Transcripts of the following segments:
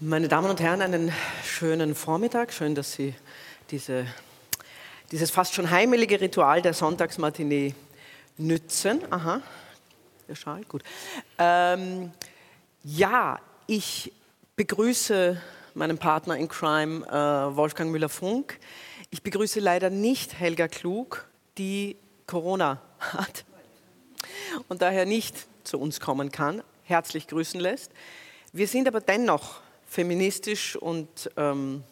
Meine Damen und Herren, einen schönen Vormittag. Schön, dass Sie diese, dieses fast schon heimelige Ritual der Sonntagsmatinee nützen. Aha, der Schal, gut. Ähm, ja, ich begrüße meinen Partner in Crime, äh, Wolfgang Müller-Funk. Ich begrüße leider nicht Helga Klug, die Corona hat und daher nicht zu uns kommen kann, herzlich grüßen lässt. Wir sind aber dennoch feministisch und ähm,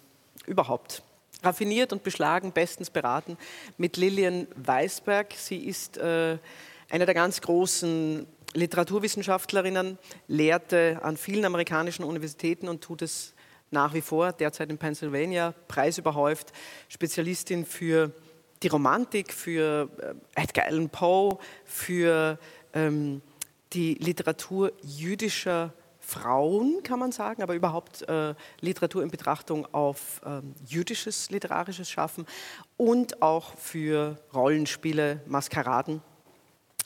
überhaupt raffiniert und beschlagen, bestens beraten mit Lilian Weisberg. Sie ist äh, eine der ganz großen Literaturwissenschaftlerinnen, lehrte an vielen amerikanischen Universitäten und tut es nach wie vor, derzeit in Pennsylvania, preisüberhäuft, Spezialistin für die Romantik, für äh, Edgar Allan Poe, für ähm, die Literatur jüdischer Frauen, kann man sagen, aber überhaupt äh, Literatur in Betrachtung auf ähm, jüdisches literarisches Schaffen und auch für Rollenspiele, Maskeraden.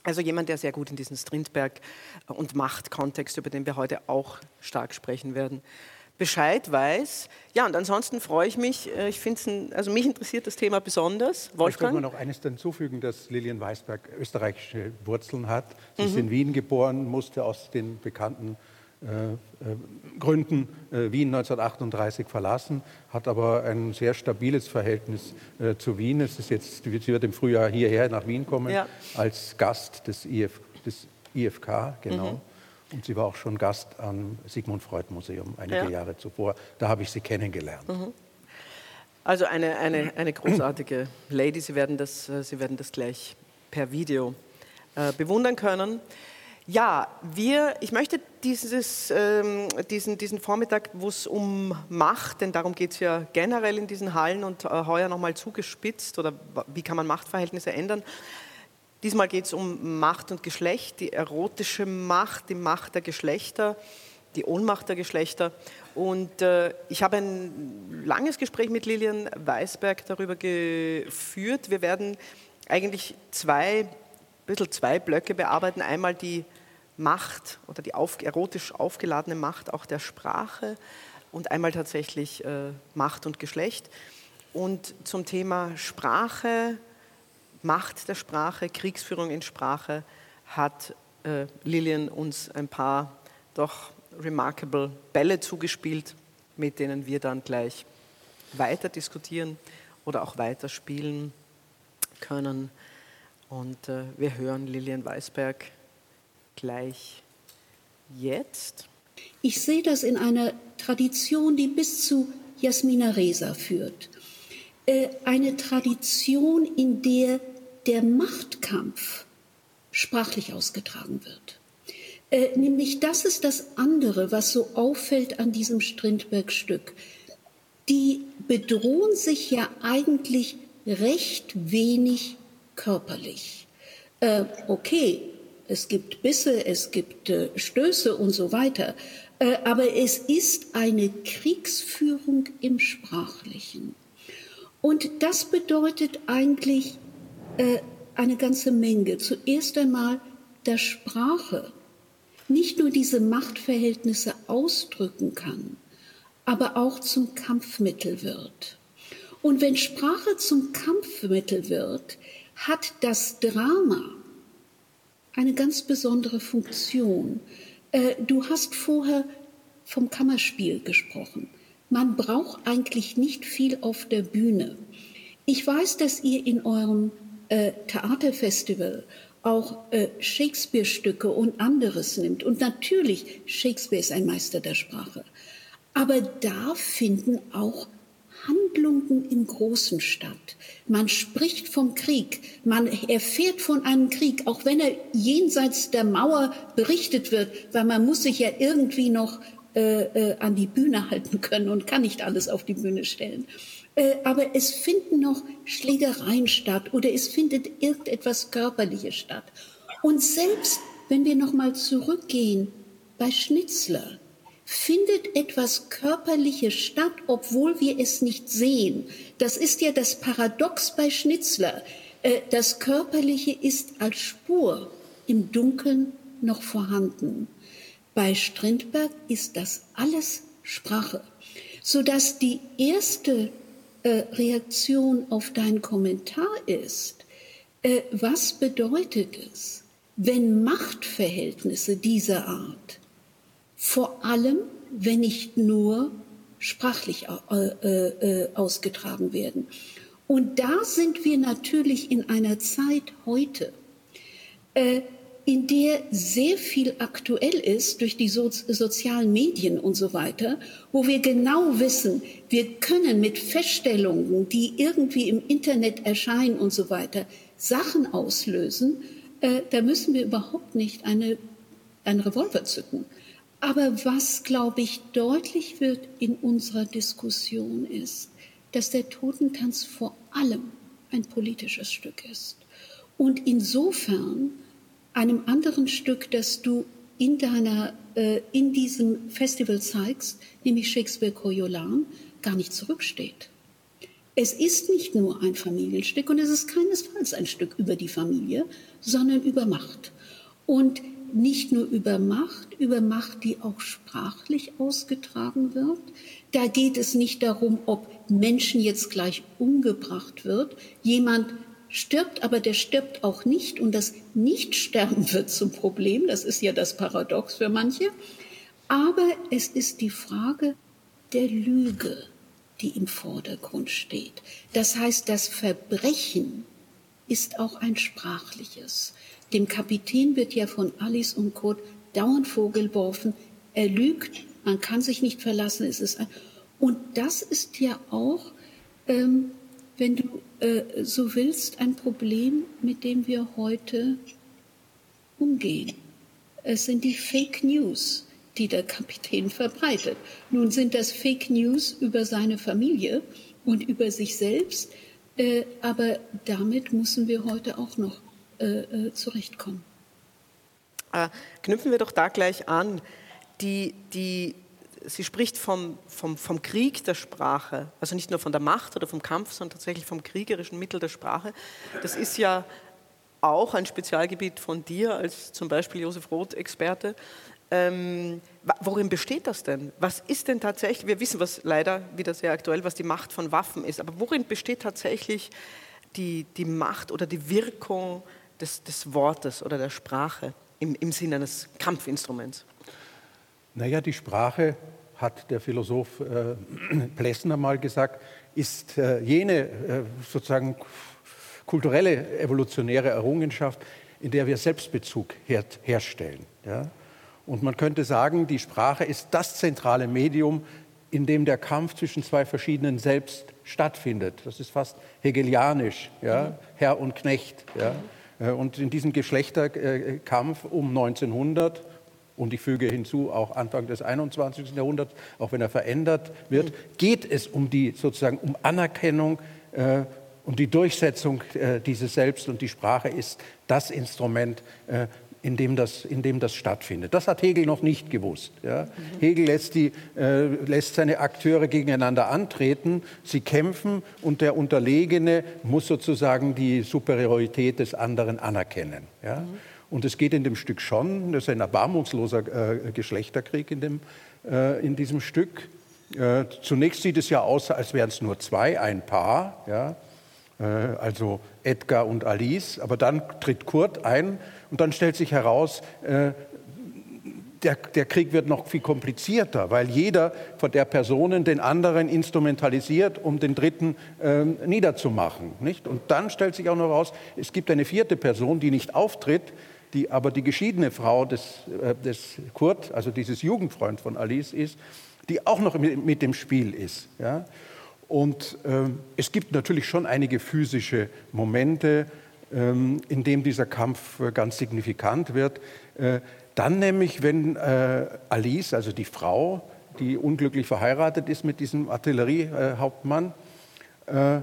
Also jemand, der sehr gut in diesen Strindberg- und Machtkontext, über den wir heute auch stark sprechen werden, Bescheid weiß. Ja, und ansonsten freue ich mich. Äh, ich finde also mich interessiert das Thema besonders. Wolfgang? Ich wollte noch eines hinzufügen, dass Lilian Weisberg österreichische Wurzeln hat. Sie mhm. ist in Wien geboren, musste aus den bekannten äh, äh, Gründen äh, Wien 1938 verlassen, hat aber ein sehr stabiles Verhältnis zu Wien. Es ist jetzt, sie wird im Frühjahr hierher nach Wien kommen ja. als Gast des, IF, des IFK, genau. Mhm. Und sie war auch schon Gast am Sigmund Freud Museum einige ja. Jahre zuvor. Da habe ich sie kennengelernt. Mhm. Also eine, eine, eine großartige Lady. Sie werden, das, sie werden das gleich per Video äh, bewundern können. Ja, wir, ich möchte dieses, ähm, diesen, diesen Vormittag, wo es um Macht, denn darum geht es ja generell in diesen Hallen und äh, heuer nochmal zugespitzt oder wie kann man Machtverhältnisse ändern. Diesmal geht es um Macht und Geschlecht, die erotische Macht, die Macht der Geschlechter, die Ohnmacht der Geschlechter. Und äh, ich habe ein langes Gespräch mit Lilian Weisberg darüber geführt. Wir werden eigentlich zwei, ein bisschen zwei Blöcke bearbeiten. Einmal die Macht oder die auf, erotisch aufgeladene Macht auch der Sprache und einmal tatsächlich äh, Macht und Geschlecht. Und zum Thema Sprache, Macht der Sprache, Kriegsführung in Sprache hat äh, Lillian uns ein paar doch remarkable Bälle zugespielt, mit denen wir dann gleich weiter diskutieren oder auch weiter spielen können. Und äh, wir hören Lilian Weisberg gleich jetzt? Ich sehe das in einer Tradition, die bis zu Jasmina Reza führt. Äh, eine Tradition, in der der Machtkampf sprachlich ausgetragen wird. Äh, nämlich das ist das andere, was so auffällt an diesem Strindberg-Stück. Die bedrohen sich ja eigentlich recht wenig körperlich. Äh, okay, es gibt Bisse, es gibt äh, Stöße und so weiter. Äh, aber es ist eine Kriegsführung im Sprachlichen. Und das bedeutet eigentlich äh, eine ganze Menge. Zuerst einmal, dass Sprache nicht nur diese Machtverhältnisse ausdrücken kann, aber auch zum Kampfmittel wird. Und wenn Sprache zum Kampfmittel wird, hat das Drama eine ganz besondere Funktion. Äh, du hast vorher vom Kammerspiel gesprochen. Man braucht eigentlich nicht viel auf der Bühne. Ich weiß, dass ihr in eurem äh, Theaterfestival auch äh, Shakespeare-Stücke und anderes nimmt. Und natürlich, Shakespeare ist ein Meister der Sprache. Aber da finden auch Handlungen im Großen statt. Man spricht vom Krieg, man erfährt von einem Krieg, auch wenn er jenseits der Mauer berichtet wird, weil man muss sich ja irgendwie noch äh, äh, an die Bühne halten können und kann nicht alles auf die Bühne stellen. Äh, aber es finden noch Schlägereien statt oder es findet irgendetwas Körperliches statt. Und selbst wenn wir noch mal zurückgehen bei Schnitzler, findet etwas Körperliches statt, obwohl wir es nicht sehen. Das ist ja das Paradox bei Schnitzler. Äh, das Körperliche ist als Spur im Dunkeln noch vorhanden. Bei Strindberg ist das alles Sprache. Sodass die erste äh, Reaktion auf deinen Kommentar ist, äh, was bedeutet es, wenn Machtverhältnisse dieser Art, vor allem wenn nicht nur sprachlich äh, äh, ausgetragen werden. Und da sind wir natürlich in einer Zeit heute, äh, in der sehr viel aktuell ist durch die so sozialen Medien und so weiter, wo wir genau wissen, wir können mit Feststellungen, die irgendwie im Internet erscheinen und so weiter, Sachen auslösen. Äh, da müssen wir überhaupt nicht eine, einen Revolver zücken. Aber was, glaube ich, deutlich wird in unserer Diskussion ist, dass der Totentanz vor allem ein politisches Stück ist. Und insofern einem anderen Stück, das du in deiner, äh, in diesem Festival zeigst, nämlich Shakespeare Coriolan, gar nicht zurücksteht. Es ist nicht nur ein Familienstück und es ist keinesfalls ein Stück über die Familie, sondern über Macht. Und nicht nur über Macht, über Macht, die auch sprachlich ausgetragen wird. Da geht es nicht darum, ob Menschen jetzt gleich umgebracht wird. Jemand stirbt, aber der stirbt auch nicht und das Nichtsterben wird zum Problem. Das ist ja das Paradox für manche. Aber es ist die Frage der Lüge, die im Vordergrund steht. Das heißt, das Verbrechen ist auch ein sprachliches. Dem Kapitän wird ja von Alice und Kurt dauernd vorgeworfen, er lügt, man kann sich nicht verlassen. Es ist und das ist ja auch, ähm, wenn du äh, so willst, ein Problem, mit dem wir heute umgehen. Es sind die Fake News, die der Kapitän verbreitet. Nun sind das Fake News über seine Familie und über sich selbst, äh, aber damit müssen wir heute auch noch äh, äh, zurechtkommen. Äh, knüpfen wir doch da gleich an. Die, die, sie spricht vom, vom, vom Krieg der Sprache, also nicht nur von der Macht oder vom Kampf, sondern tatsächlich vom kriegerischen Mittel der Sprache. Das ist ja auch ein Spezialgebiet von dir als zum Beispiel Josef Roth-Experte. Ähm, worin besteht das denn? Was ist denn tatsächlich, wir wissen was leider wieder sehr aktuell, was die Macht von Waffen ist, aber worin besteht tatsächlich die, die Macht oder die Wirkung des, des Wortes oder der Sprache im, im Sinne eines Kampfinstruments? Naja, die Sprache, hat der Philosoph äh, Plessner mal gesagt, ist äh, jene äh, sozusagen kulturelle evolutionäre Errungenschaft, in der wir Selbstbezug her herstellen. Ja? Und man könnte sagen, die Sprache ist das zentrale Medium, in dem der Kampf zwischen zwei verschiedenen Selbst stattfindet. Das ist fast hegelianisch, ja? Mhm. Herr und Knecht. Ja? Äh, und in diesem Geschlechterkampf um 1900 und ich füge hinzu, auch Anfang des 21. Jahrhunderts, auch wenn er verändert wird, geht es um die sozusagen um Anerkennung äh, und die Durchsetzung äh, dieses Selbst und die Sprache ist das Instrument, äh, in dem das, in dem das stattfindet. Das hat Hegel noch nicht gewusst. Ja. Mhm. Hegel lässt, die, äh, lässt seine Akteure gegeneinander antreten, sie kämpfen und der Unterlegene muss sozusagen die Superiorität des anderen anerkennen. Ja. Mhm. Und es geht in dem Stück schon, das ist ein erbarmungsloser äh, Geschlechterkrieg in, dem, äh, in diesem Stück. Äh, zunächst sieht es ja aus, als wären es nur zwei, ein Paar, ja? Äh, also Edgar und Alice. Aber dann tritt Kurt ein und dann stellt sich heraus, äh, der, der, Krieg wird noch viel komplizierter, weil jeder von der Personen den anderen instrumentalisiert, um den dritten äh, niederzumachen. Nicht? Und dann stellt sich auch noch heraus, es gibt eine vierte Person, die nicht auftritt, die aber die geschiedene Frau des, äh, des Kurt, also dieses Jugendfreund von Alice ist, die auch noch mit, mit dem Spiel ist. Ja? Und äh, es gibt natürlich schon einige physische Momente, äh, in denen dieser Kampf äh, ganz signifikant wird. Äh, dann nämlich, wenn äh, Alice, also die Frau, die unglücklich verheiratet ist mit diesem Artilleriehauptmann, äh,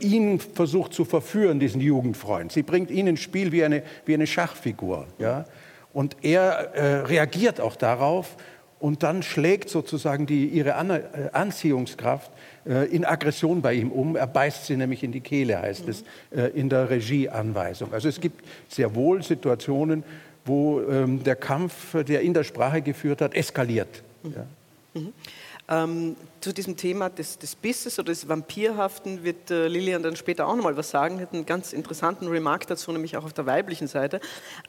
ihn versucht zu verführen, diesen Jugendfreund. Sie bringt ihn ins Spiel wie eine, wie eine Schachfigur. Ja? Und er äh, reagiert auch darauf und dann schlägt sozusagen die, ihre äh, Anziehungskraft äh, in Aggression bei ihm um. Er beißt sie nämlich in die Kehle, heißt mhm. es äh, in der Regieanweisung. Also es gibt sehr wohl Situationen, wo ähm, der Kampf, der in der Sprache geführt hat, eskaliert. Mhm. Ja? Mhm. Ähm, zu diesem Thema des, des Bisses oder des Vampirhaften wird äh, Lilian dann später auch nochmal was sagen, hat einen ganz interessanten Remark dazu, nämlich auch auf der weiblichen Seite.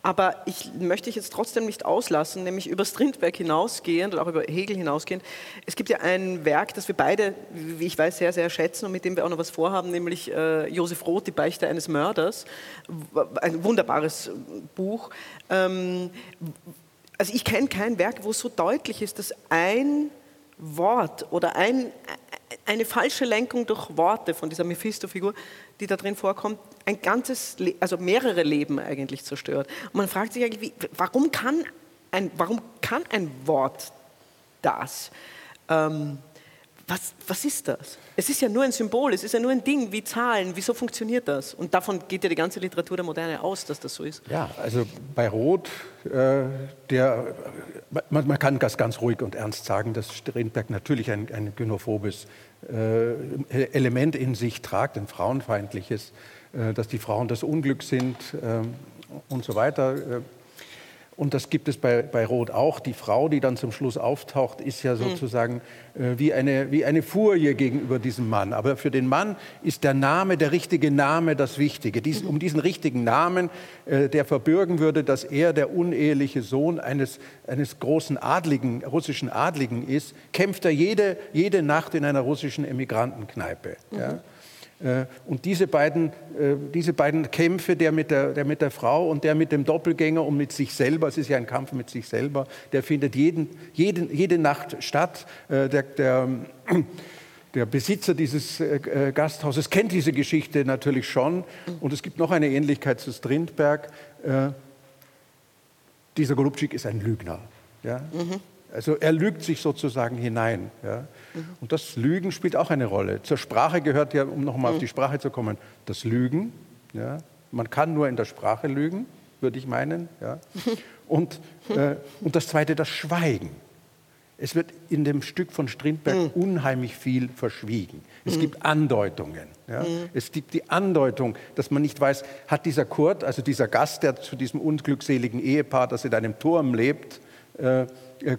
Aber ich möchte ich jetzt trotzdem nicht auslassen, nämlich über Strindberg hinausgehend und auch über Hegel hinausgehend. Es gibt ja ein Werk, das wir beide, wie ich weiß, sehr, sehr schätzen und mit dem wir auch noch was vorhaben, nämlich äh, Josef Roth, Die Beichte eines Mörders. Ein wunderbares Buch. Ähm, also ich kenne kein Werk, wo so deutlich ist, dass ein Wort oder ein, eine falsche Lenkung durch Worte von dieser Mephisto-Figur, die da drin vorkommt, ein ganzes, also mehrere Leben eigentlich zerstört. Und man fragt sich eigentlich, warum kann ein, warum kann ein Wort das? Ähm, was, was ist das? Es ist ja nur ein Symbol, es ist ja nur ein Ding wie Zahlen. Wieso funktioniert das? Und davon geht ja die ganze Literatur der Moderne aus, dass das so ist. Ja, also bei Roth, äh, der, man, man, kann das ganz ruhig und ernst sagen, dass Strindberg natürlich ein, ein gynophobes äh, Element in sich tragt, ein frauenfeindliches, äh, dass die Frauen das Unglück sind äh, und so weiter. Und das gibt es bei, bei Roth auch. Die Frau, die dann zum Schluss auftaucht, ist ja hm. sozusagen äh, wie, eine, wie eine Furie gegenüber diesem Mann. Aber für den Mann ist der Name, der richtige Name das Wichtige. Dies, um diesen richtigen Namen, äh, der verbürgen würde, dass er der uneheliche Sohn eines, eines großen Adligen, russischen Adligen ist, kämpft er jede, jede Nacht in einer russischen Emigrantenkneipe. Mhm. Ja. Äh, und diese beiden, äh, diese beiden Kämpfe, der mit der, der mit der Frau und der mit dem Doppelgänger und mit sich selber, es ist ja ein Kampf mit sich selber, der findet jeden, jeden, jede Nacht statt. Äh, der, der, der Besitzer dieses Gasthauses kennt diese Geschichte natürlich schon. Und es gibt noch eine Ähnlichkeit zu Strindberg. Dieser Golubczyk ist ein Lügner. Ja? Mhm. Also er lügt sich sozusagen hinein. Ja? Und das Lügen spielt auch eine Rolle. Zur Sprache gehört ja, um nochmal mhm. auf die Sprache zu kommen, das Lügen. Ja? Man kann nur in der Sprache lügen, würde ich meinen. Ja? Und, äh, und das Zweite, das Schweigen. Es wird in dem Stück von Strindberg mhm. unheimlich viel verschwiegen. Es mhm. gibt Andeutungen. Ja? Mhm. Es gibt die Andeutung, dass man nicht weiß, hat dieser Kurt, also dieser Gast, der zu diesem unglückseligen Ehepaar, das in einem Turm lebt, äh,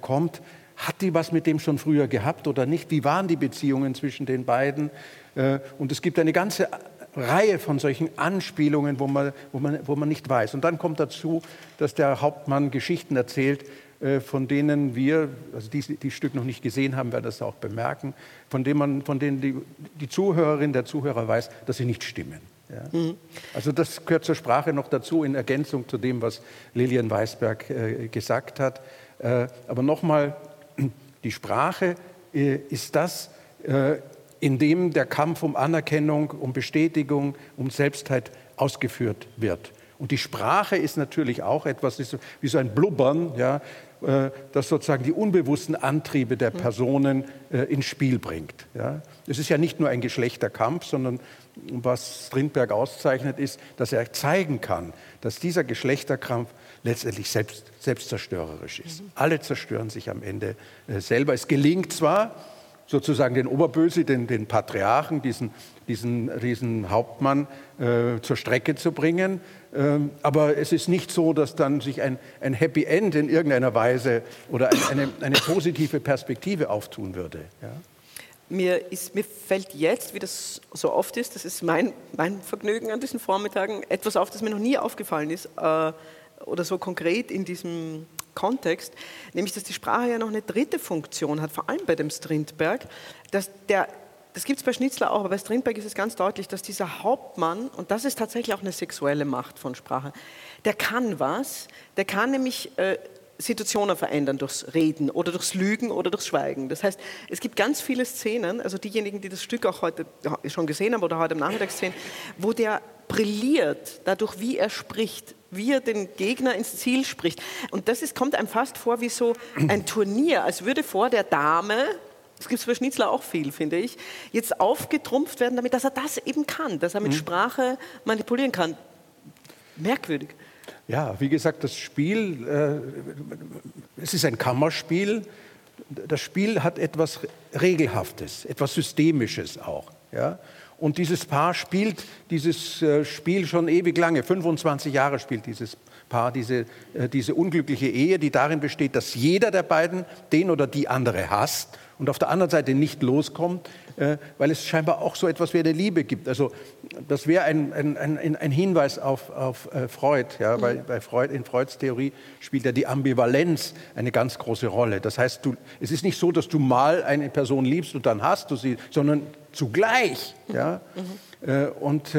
kommt, hat die was mit dem schon früher gehabt oder nicht? Wie waren die Beziehungen zwischen den beiden? Äh, und es gibt eine ganze Reihe von solchen Anspielungen, wo man, wo, man, wo man nicht weiß. Und dann kommt dazu, dass der Hauptmann Geschichten erzählt, äh, von denen wir, also die die Stück noch nicht gesehen haben, werden das auch bemerken, von denen, man, von denen die, die Zuhörerin, der Zuhörer weiß, dass sie nicht stimmen. Ja. Mhm. Also das gehört zur Sprache noch dazu in Ergänzung zu dem, was Lilian Weisberg äh, gesagt hat. Äh, aber nochmal, die Sprache äh, ist das, äh, in dem der Kampf um Anerkennung, um Bestätigung, um Selbstheit ausgeführt wird. Und die Sprache ist natürlich auch etwas, wie so ein Blubbern, ja, das sozusagen die unbewussten Antriebe der Personen ins Spiel bringt. Ja. Es ist ja nicht nur ein Geschlechterkampf, sondern was Strindberg auszeichnet, ist, dass er zeigen kann, dass dieser Geschlechterkampf letztendlich selbst, selbstzerstörerisch ist. Mhm. Alle zerstören sich am Ende äh, selber. Es gelingt zwar, sozusagen den Oberböse, den, den Patriarchen, diesen, diesen, diesen Hauptmann äh, zur Strecke zu bringen. Ähm, aber es ist nicht so, dass dann sich ein, ein Happy End in irgendeiner Weise oder eine, eine positive Perspektive auftun würde. Ja? Mir, ist, mir, fällt jetzt, wie das so oft ist, das ist mein, mein Vergnügen an diesen Vormittagen, etwas auf, das mir noch nie aufgefallen ist. Äh, oder so konkret in diesem Kontext, nämlich dass die Sprache ja noch eine dritte Funktion hat, vor allem bei dem Strindberg, dass der das gibt es bei Schnitzler auch, aber bei Strindberg ist es ganz deutlich, dass dieser Hauptmann, und das ist tatsächlich auch eine sexuelle Macht von Sprache, der kann was, der kann nämlich äh, Situationen verändern durchs Reden oder durchs Lügen oder durchs Schweigen. Das heißt, es gibt ganz viele Szenen, also diejenigen, die das Stück auch heute schon gesehen haben oder heute am Nachmittag sehen, wo der brilliert dadurch, wie er spricht, wie er den Gegner ins Ziel spricht. Und das ist, kommt einem fast vor wie so ein Turnier, als würde vor der Dame, das gibt es für Schnitzler auch viel, finde ich, jetzt aufgetrumpft werden, damit dass er das eben kann, dass er mit mhm. Sprache manipulieren kann. Merkwürdig. Ja, wie gesagt, das Spiel, äh, es ist ein Kammerspiel. Das Spiel hat etwas Regelhaftes, etwas Systemisches auch. Ja? Und dieses Paar spielt dieses äh, Spiel schon ewig lange, 25 Jahre spielt dieses Paar, diese, äh, diese unglückliche Ehe, die darin besteht, dass jeder der beiden den oder die andere hasst und auf der anderen Seite nicht loskommt, äh, weil es scheinbar auch so etwas wie eine Liebe gibt. Also das wäre ein, ein, ein, ein, Hinweis auf, auf äh, Freud. Ja? Mhm. Bei, Freud. In Freuds Theorie spielt ja die Ambivalenz eine ganz große Rolle. Das heißt, du, es ist nicht so, dass du mal eine Person liebst und dann hast du sie, sondern zugleich. Ja? Mhm. Und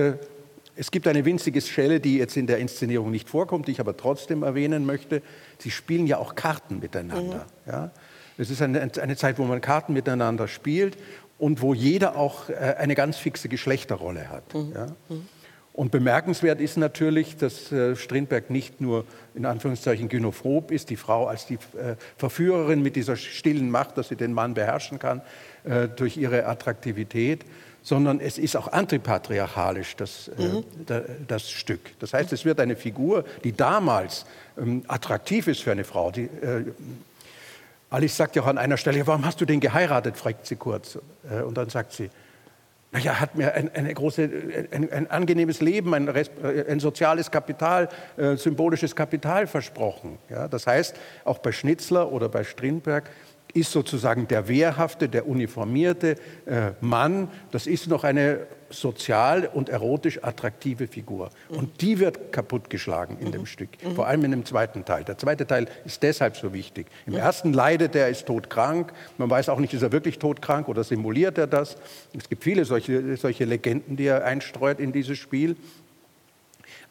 es gibt eine winzige Schelle, die jetzt in der Inszenierung nicht vorkommt, die ich aber trotzdem erwähnen möchte. Sie spielen ja auch Karten miteinander. Mhm. Ja? Es ist eine, eine, Zeit, wo man Karten miteinander spielt und wo jeder auch äh, eine ganz fixe Geschlechterrolle hat. Mhm. Ja? Mhm. Und bemerkenswert ist natürlich, dass äh, Strindberg nicht nur in Anführungszeichen gynophob ist, die Frau als die äh, Verführerin mit dieser stillen Macht, dass sie den Mann beherrschen kann durch ihre Attraktivität, sondern es ist auch antipatriarchalisch, das, äh, mhm. äh, das Stück. Das heißt, es wird eine Figur, die damals ähm, attraktiv ist für eine Frau. Die, äh, Alice sagt ja auch an einer Stelle, warum hast du den geheiratet, fragt sie kurz. Äh, und dann sagt sie, naja, hat mir ein, eine große, ein, ein angenehmes Leben, ein, äh, ein soziales Kapital, äh, symbolisches Kapital versprochen. Ja, das heißt, auch bei Schnitzler oder bei Strindberg ist sozusagen der wehrhafte, der uniformierte äh, Mann, das ist noch eine sozial und erotisch attraktive Figur. Und die wird kaputtgeschlagen in dem Stück, vor allem in dem zweiten Teil. Der zweite Teil ist deshalb so wichtig. Im ersten leidet er, ist todkrank. Man weiß auch nicht, ist er wirklich todkrank oder simuliert er das. Es gibt viele solche, solche Legenden, die er einstreut in dieses Spiel.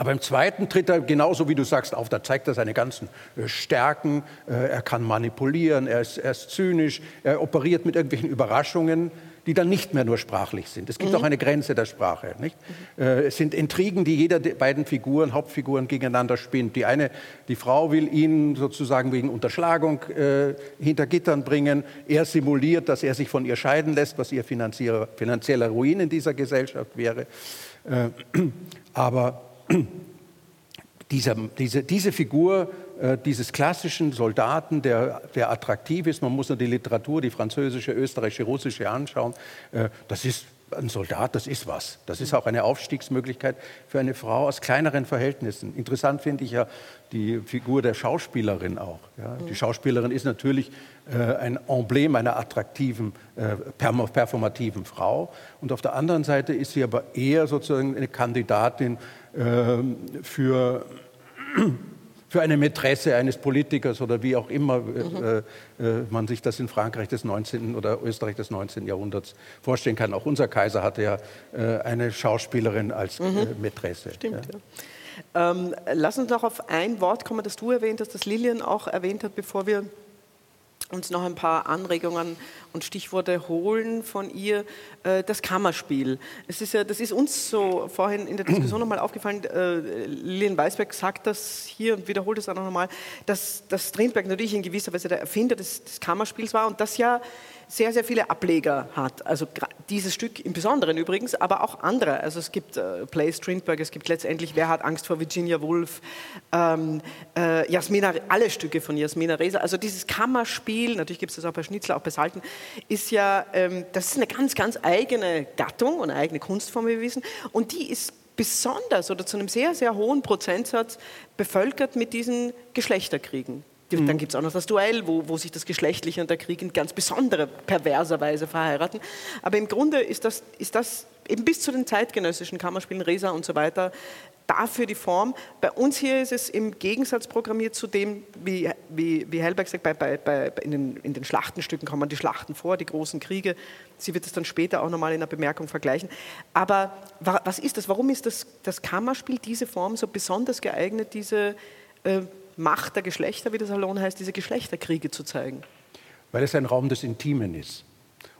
Aber im zweiten tritt er genauso wie du sagst auf, da zeigt er seine ganzen äh, Stärken, äh, er kann manipulieren, er ist, er ist zynisch, er operiert mit irgendwelchen Überraschungen, die dann nicht mehr nur sprachlich sind. Es gibt mhm. auch eine Grenze der Sprache. Nicht? Mhm. Es sind Intrigen, die jeder der beiden Figuren, Hauptfiguren gegeneinander spinnt. Die eine, die Frau will ihn sozusagen wegen Unterschlagung äh, hinter Gittern bringen. Er simuliert, dass er sich von ihr scheiden lässt, was ihr finanzieller Ruin in dieser Gesellschaft wäre. Äh, aber dieser, diese, diese Figur äh, dieses klassischen Soldaten, der, der attraktiv ist, man muss nur die Literatur, die französische, österreichische, russische anschauen, äh, das ist ein Soldat, das ist was. Das ist auch eine Aufstiegsmöglichkeit für eine Frau aus kleineren Verhältnissen. Interessant finde ich ja die Figur der Schauspielerin auch. Ja. Die Schauspielerin ist natürlich äh, ein Emblem einer attraktiven, äh, performativen Frau. Und auf der anderen Seite ist sie aber eher sozusagen eine Kandidatin für, für eine Mätresse eines Politikers oder wie auch immer mhm. man sich das in Frankreich des 19. oder Österreich des 19. Jahrhunderts vorstellen kann. Auch unser Kaiser hatte ja eine Schauspielerin als mhm. Mätresse. Stimmt, ja. ja. Ähm, lass uns noch auf ein Wort kommen, das du erwähnt hast, das Lilian auch erwähnt hat, bevor wir uns noch ein paar Anregungen und Stichworte holen von ihr. Äh, das Kammerspiel. Es ist ja, das ist uns so vorhin in der Diskussion nochmal aufgefallen. Äh, Lilian Weisberg sagt das hier und wiederholt es auch nochmal, dass, dass Strindberg natürlich in gewisser Weise der Erfinder des, des Kammerspiels war und das ja sehr, sehr viele Ableger hat. Also dieses Stück im Besonderen übrigens, aber auch andere. Also es gibt äh, Play Strindberg, es gibt letztendlich Wer hat Angst vor Virginia Woolf, ähm, äh, Jasmina, alle Stücke von Jasmina Reza. Also dieses Kammerspiel, natürlich gibt es das auch bei Schnitzler, auch bei Salten, ist ja, ähm, das ist eine ganz, ganz eigene Gattung und eine eigene Kunstform, wie wir wissen. Und die ist besonders oder zu einem sehr, sehr hohen Prozentsatz bevölkert mit diesen Geschlechterkriegen. Mhm. Dann gibt es auch noch das Duell, wo, wo sich das Geschlechtliche und der Krieg in ganz besonderer, perverser Weise verheiraten. Aber im Grunde ist das, ist das eben bis zu den zeitgenössischen Kammerspielen, Resa und so weiter, dafür die Form. Bei uns hier ist es im Gegensatz programmiert zu dem, wie, wie, wie Hellberg sagt, bei, bei, bei, in, den, in den Schlachtenstücken kommen die Schlachten vor, die großen Kriege. Sie wird es dann später auch nochmal in einer Bemerkung vergleichen. Aber was ist das? Warum ist das, das Kammerspiel, diese Form, so besonders geeignet, diese äh, Macht der Geschlechter, wie der Salon heißt, diese Geschlechterkriege zu zeigen? Weil es ein Raum des Intimen ist.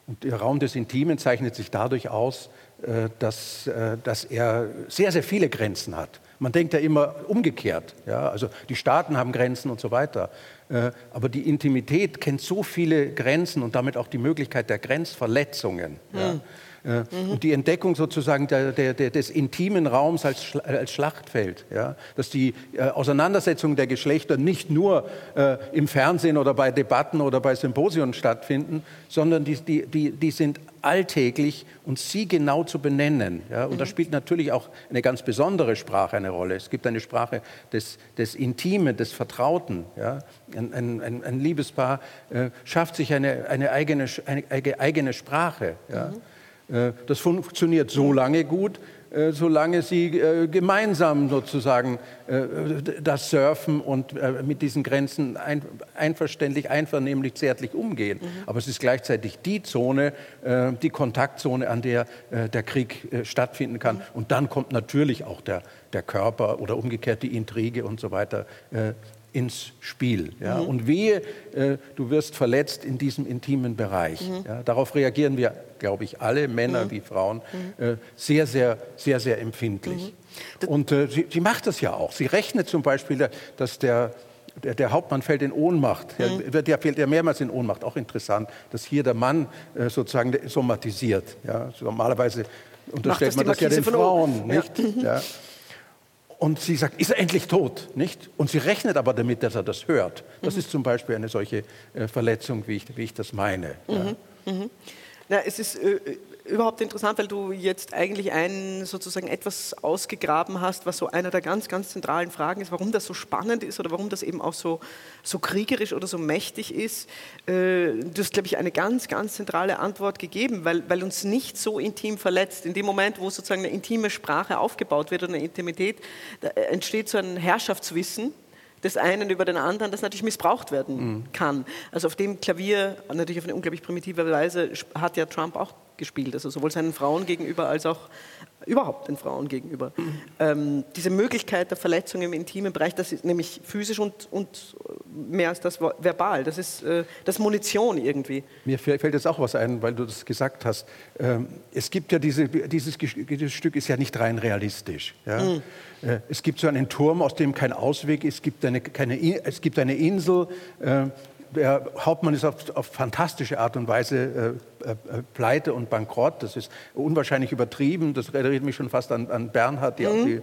Und der Raum des Intimen zeichnet sich dadurch aus, äh, dass, äh, dass er sehr, sehr viele Grenzen hat. Man denkt ja immer umgekehrt. Ja? Also die Staaten haben Grenzen und so weiter. Äh, aber die Intimität kennt so viele Grenzen und damit auch die Möglichkeit der Grenzverletzungen. Ja? Mhm. Und die Entdeckung sozusagen der, der, der, des intimen Raums als, als Schlachtfeld, ja? dass die äh, Auseinandersetzung der Geschlechter nicht nur äh, im Fernsehen oder bei Debatten oder bei Symposionen stattfinden, sondern die, die, die, die sind alltäglich und sie genau zu benennen. Ja? Und mhm. da spielt natürlich auch eine ganz besondere Sprache eine Rolle. Es gibt eine Sprache des, des Intimen, des Vertrauten. Ja? Ein, ein, ein Liebespaar äh, schafft sich eine, eine, eigene, eine eigene Sprache. Ja? Mhm. Äh, das funktioniert so lange gut, äh, solange sie äh, gemeinsam sozusagen das surfen und mit diesen Grenzen einverständlich, einvernehmlich, zärtlich umgehen. Mhm. Aber es ist gleichzeitig die Zone, die Kontaktzone, an der der Krieg stattfinden kann. Mhm. Und dann kommt natürlich auch der, der Körper oder umgekehrt die Intrige und so weiter ins Spiel. Ja? Mhm. Und wehe, äh, du wirst verletzt in diesem intimen Bereich. Mhm. Ja? Darauf reagieren wir, glaube ich, alle, Männer mhm. wie Frauen, mhm. äh, sehr, sehr, sehr, sehr empfindlich. Mhm. Und äh, sie, sie, macht das ja auch. Sie rechnet zum Beispiel, dass der, der, der Hauptmann fällt in Ohnmacht. Mhm. Der, der, fällt ja mehrmals in Ohnmacht. Auch interessant, dass hier der Mann äh, sozusagen somatisiert. Ja? normalerweise unterstellt man das ja den Frauen, nicht? Ja. Und sie sagt, ist er endlich tot? Nicht? Und sie rechnet aber damit, dass er das hört. Das mhm. ist zum Beispiel eine solche äh, Verletzung, wie ich, wie ich das meine. Mhm. Ja. Mhm. Na, es ist äh, überhaupt interessant, weil du jetzt eigentlich ein, sozusagen etwas ausgegraben hast, was so einer der ganz, ganz zentralen Fragen ist, warum das so spannend ist oder warum das eben auch so, so kriegerisch oder so mächtig ist. Äh, du hast, glaube ich, eine ganz, ganz zentrale Antwort gegeben, weil, weil uns nicht so intim verletzt. In dem Moment, wo sozusagen eine intime Sprache aufgebaut wird oder eine Intimität, da entsteht so ein Herrschaftswissen des einen über den anderen, das natürlich missbraucht werden mhm. kann. Also auf dem Klavier, natürlich auf eine unglaublich primitive Weise, hat ja Trump auch gespielt, also sowohl seinen Frauen gegenüber als auch überhaupt den Frauen gegenüber. Ähm, diese Möglichkeit der Verletzung im intimen Bereich, das ist nämlich physisch und, und mehr als das verbal, das ist äh, das Munition irgendwie. Mir fällt jetzt auch was ein, weil du das gesagt hast. Ähm, es gibt ja diese, dieses, dieses, Stück ist ja nicht rein realistisch. Ja? Mhm. Äh, es gibt so einen Turm, aus dem kein Ausweg ist, es gibt eine, keine, es gibt eine Insel, äh, der Hauptmann ist auf, auf fantastische Art und Weise äh, äh, pleite und bankrott. Das ist unwahrscheinlich übertrieben. Das erinnert mich schon fast an, an Bernhard, die, mhm. die, äh,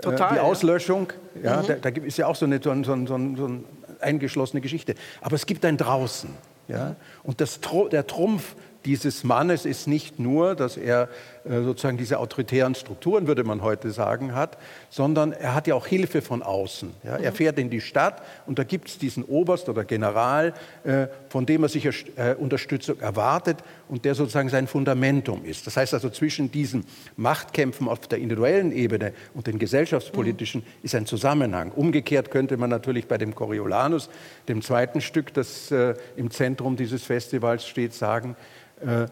Total, die Auslöschung. Ja. ja mhm. da, da, ist ja auch so eine, so, so, so, eine eingeschlossene Geschichte. Aber es gibt ein Draußen. Ja. Und das, der Trumpf dieses Mannes ist nicht nur, dass er äh, sozusagen diese autoritären Strukturen, würde man heute sagen, hat, sondern er hat ja auch Hilfe von außen. Ja. Er mhm. fährt in die Stadt und da gibt es diesen Oberst oder General, äh, von dem er sich äh, Unterstützung erwartet und der sozusagen sein Fundamentum ist. Das heißt also, zwischen diesen Machtkämpfen auf der individuellen Ebene und den gesellschaftspolitischen mhm. ist ein Zusammenhang. Umgekehrt könnte man natürlich bei dem Coriolanus, dem zweiten Stück, das im Zentrum dieses Festivals steht, sagen, äh,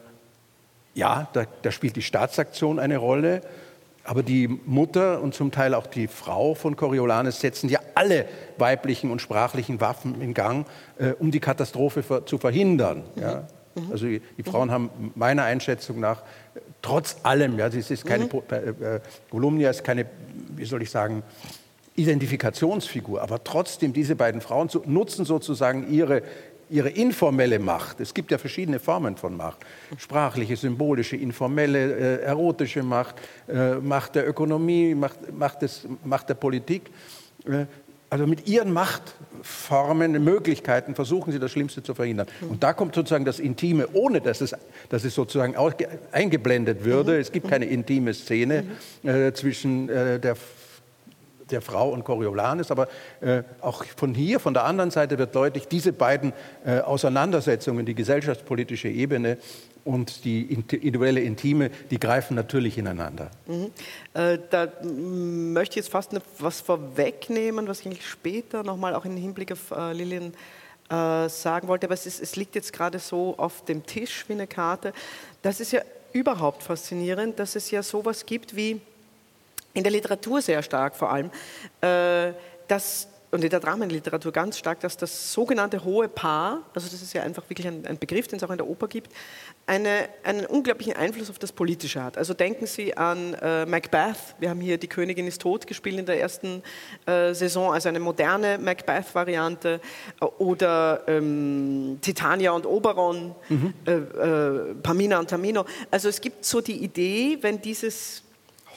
ja, da, da, spielt die Staatsaktion eine Rolle, aber die Mutter und zum Teil auch die Frau von Coriolanus setzen ja alle weiblichen und sprachlichen Waffen in Gang, äh, um die Katastrophe ver zu verhindern. Mhm. Ja. Mhm. Also die, die Frauen mhm. haben meiner Einschätzung nach trotz allem, ja, es ist keine, mhm. äh, Volumnia ist keine, wie soll ich sagen, Identifikationsfigur, aber trotzdem diese beiden Frauen nutzen sozusagen ihre ihre informelle Macht. Es gibt ja verschiedene Formen von Macht. Sprachliche, symbolische, informelle, äh, erotische Macht, äh, Macht der Ökonomie, Macht, Macht, des, Macht der Politik. Äh, also mit ihren Machtformen, Möglichkeiten versuchen sie das Schlimmste zu verhindern. Und da kommt sozusagen das Intime, ohne dass es, dass es sozusagen eingeblendet würde. Es gibt keine intime Szene äh, zwischen äh, der der Frau und Coriolanus, aber äh, auch von hier, von der anderen Seite wird deutlich, diese beiden äh, Auseinandersetzungen, die gesellschaftspolitische Ebene und die individuelle Intime, die greifen natürlich ineinander. Mhm. Äh, da möchte ich jetzt fast etwas vorwegnehmen, was ich eigentlich später nochmal auch im Hinblick auf äh, Lillian äh, sagen wollte, aber es, ist, es liegt jetzt gerade so auf dem Tisch wie eine Karte. Das ist ja überhaupt faszinierend, dass es ja sowas gibt wie in der Literatur sehr stark vor allem, äh, dass und in der Dramenliteratur ganz stark, dass das sogenannte hohe Paar, also das ist ja einfach wirklich ein, ein Begriff, den es auch in der Oper gibt, eine, einen unglaublichen Einfluss auf das Politische hat. Also denken Sie an äh, Macbeth, wir haben hier Die Königin ist tot gespielt in der ersten äh, Saison, also eine moderne Macbeth-Variante, äh, oder ähm, Titania und Oberon, mhm. Äh, äh, Pamina und Tamino. Also es gibt so die Idee, wenn dieses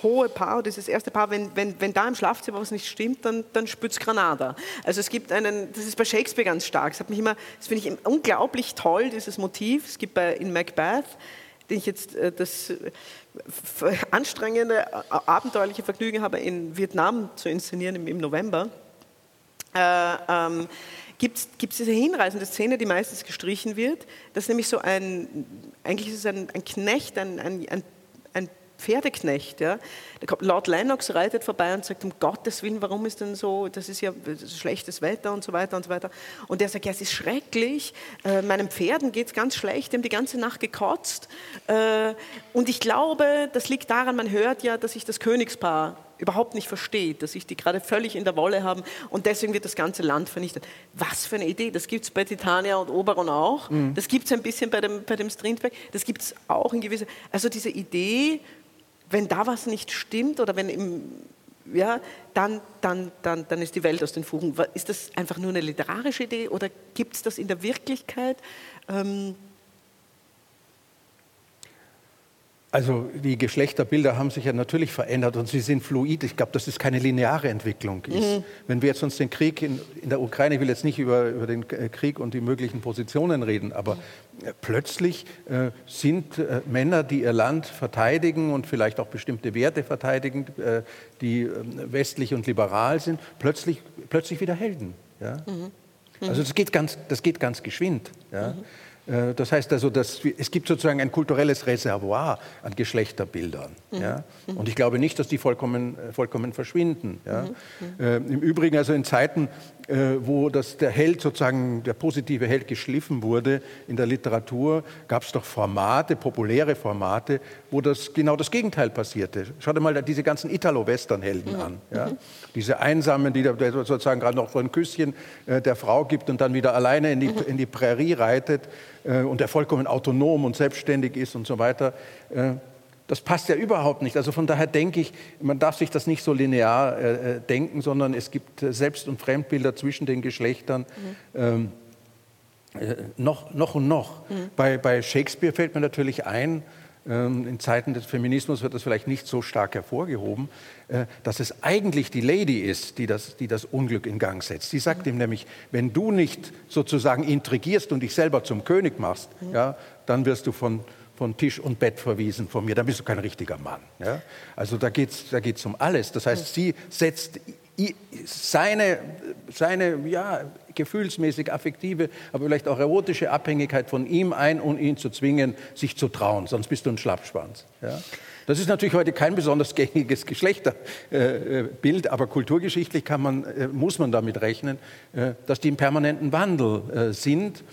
hohe Paar, dieses erste Paar, wenn, wenn, wenn da im Schlafzimmer was nicht stimmt, dann, dann spürt Granada. Also es gibt einen, das ist bei Shakespeare ganz stark, das, das finde ich unglaublich toll, dieses Motiv. Es gibt bei, in Macbeth, den ich jetzt äh, das äh, anstrengende, abenteuerliche Vergnügen habe, in Vietnam zu inszenieren im, im November, äh, ähm, gibt es diese hinreißende Szene, die meistens gestrichen wird. Das ist nämlich so ein, eigentlich ist es ein, ein Knecht, ein, ein, ein Pferdeknecht. Ja. Lord Lennox reitet vorbei und sagt, um Gottes Willen, warum ist denn so, das ist ja schlechtes Wetter und so weiter und so weiter. Und er sagt, ja, es ist schrecklich, äh, meinen Pferden geht es ganz schlecht, die haben die ganze Nacht gekotzt. Äh, und ich glaube, das liegt daran, man hört ja, dass sich das Königspaar überhaupt nicht versteht, dass sich die gerade völlig in der Wolle haben und deswegen wird das ganze Land vernichtet. Was für eine Idee, das gibt es bei Titania und Oberon auch, mhm. das gibt es ein bisschen bei dem, bei dem Strindberg, das gibt es auch in gewisser, also diese Idee wenn da was nicht stimmt oder wenn im, ja, dann, dann, dann, dann ist die Welt aus den Fugen. Ist das einfach nur eine literarische Idee oder gibt es das in der Wirklichkeit? Ähm, Also die Geschlechterbilder haben sich ja natürlich verändert und sie sind fluid. Ich glaube, dass es keine lineare Entwicklung ist. Mhm. Wenn wir jetzt uns den Krieg in, in, der Ukraine, ich will jetzt nicht über, über den äh, Krieg und die möglichen Positionen reden, aber äh, plötzlich äh, sind äh, Männer, die ihr Land verteidigen und vielleicht auch bestimmte Werte verteidigen, äh, die ähm, westlich und liberal sind, plötzlich, plötzlich wieder Helden. Ja? Mhm. Also das geht ganz, das geht ganz geschwind. Ja? Äh, das heißt also, dass es gibt sozusagen ein kulturelles Reservoir an Geschlechterbildern. Mhm. Ja? Und ich glaube nicht, dass die vollkommen, äh, vollkommen verschwinden. Ja? Mhm. Äh, Im Übrigen, also in Zeiten, äh, wo das, der Held sozusagen, der positive Held geschliffen wurde in der Literatur, gab es doch Formate, populäre Formate, wo das genau das Gegenteil passierte. Schau dir mal diese ganzen Italo-Western-Helden mhm. an. Ja? Mhm. Diese Einsamen, die der sozusagen gerade noch so ein Küsschen äh, der Frau gibt und dann wieder alleine in die, mhm. in die Prärie reitet und der vollkommen autonom und selbstständig ist und so weiter. Äh, das passt ja überhaupt nicht. Also von daher denke ich, man darf sich das nicht so linear äh, äh denken, sondern es gibt äh, Selbst- und Fremdbilder zwischen den Geschlechtern. Mhm. Ähm, äh, noch, noch und noch. Mhm. Bei, bei Shakespeare fällt mir natürlich ein, in Zeiten des Feminismus wird das vielleicht nicht so stark hervorgehoben, äh, dass es eigentlich die Lady ist, die das, die das Unglück in Gang setzt. Sie sagt ihm nämlich, wenn du nicht sozusagen intrigierst und dich selber zum König machst, ja, dann wirst du von, von Tisch und Bett verwiesen von mir, dann bist du kein richtiger Mann. Ja? Also da geht es da geht's um alles. Das heißt, sie setzt seine, seine ja, gefühlsmäßig affektive, aber vielleicht auch erotische Abhängigkeit von ihm ein, um ihn zu zwingen, sich zu trauen, sonst bist du ein Schlappschwanz. Ja? Das ist natürlich heute kein besonders gängiges Geschlechterbild, aber kulturgeschichtlich man, äh, muss man damit rechnen, äh, dass die im permanenten Wandel äh, sind.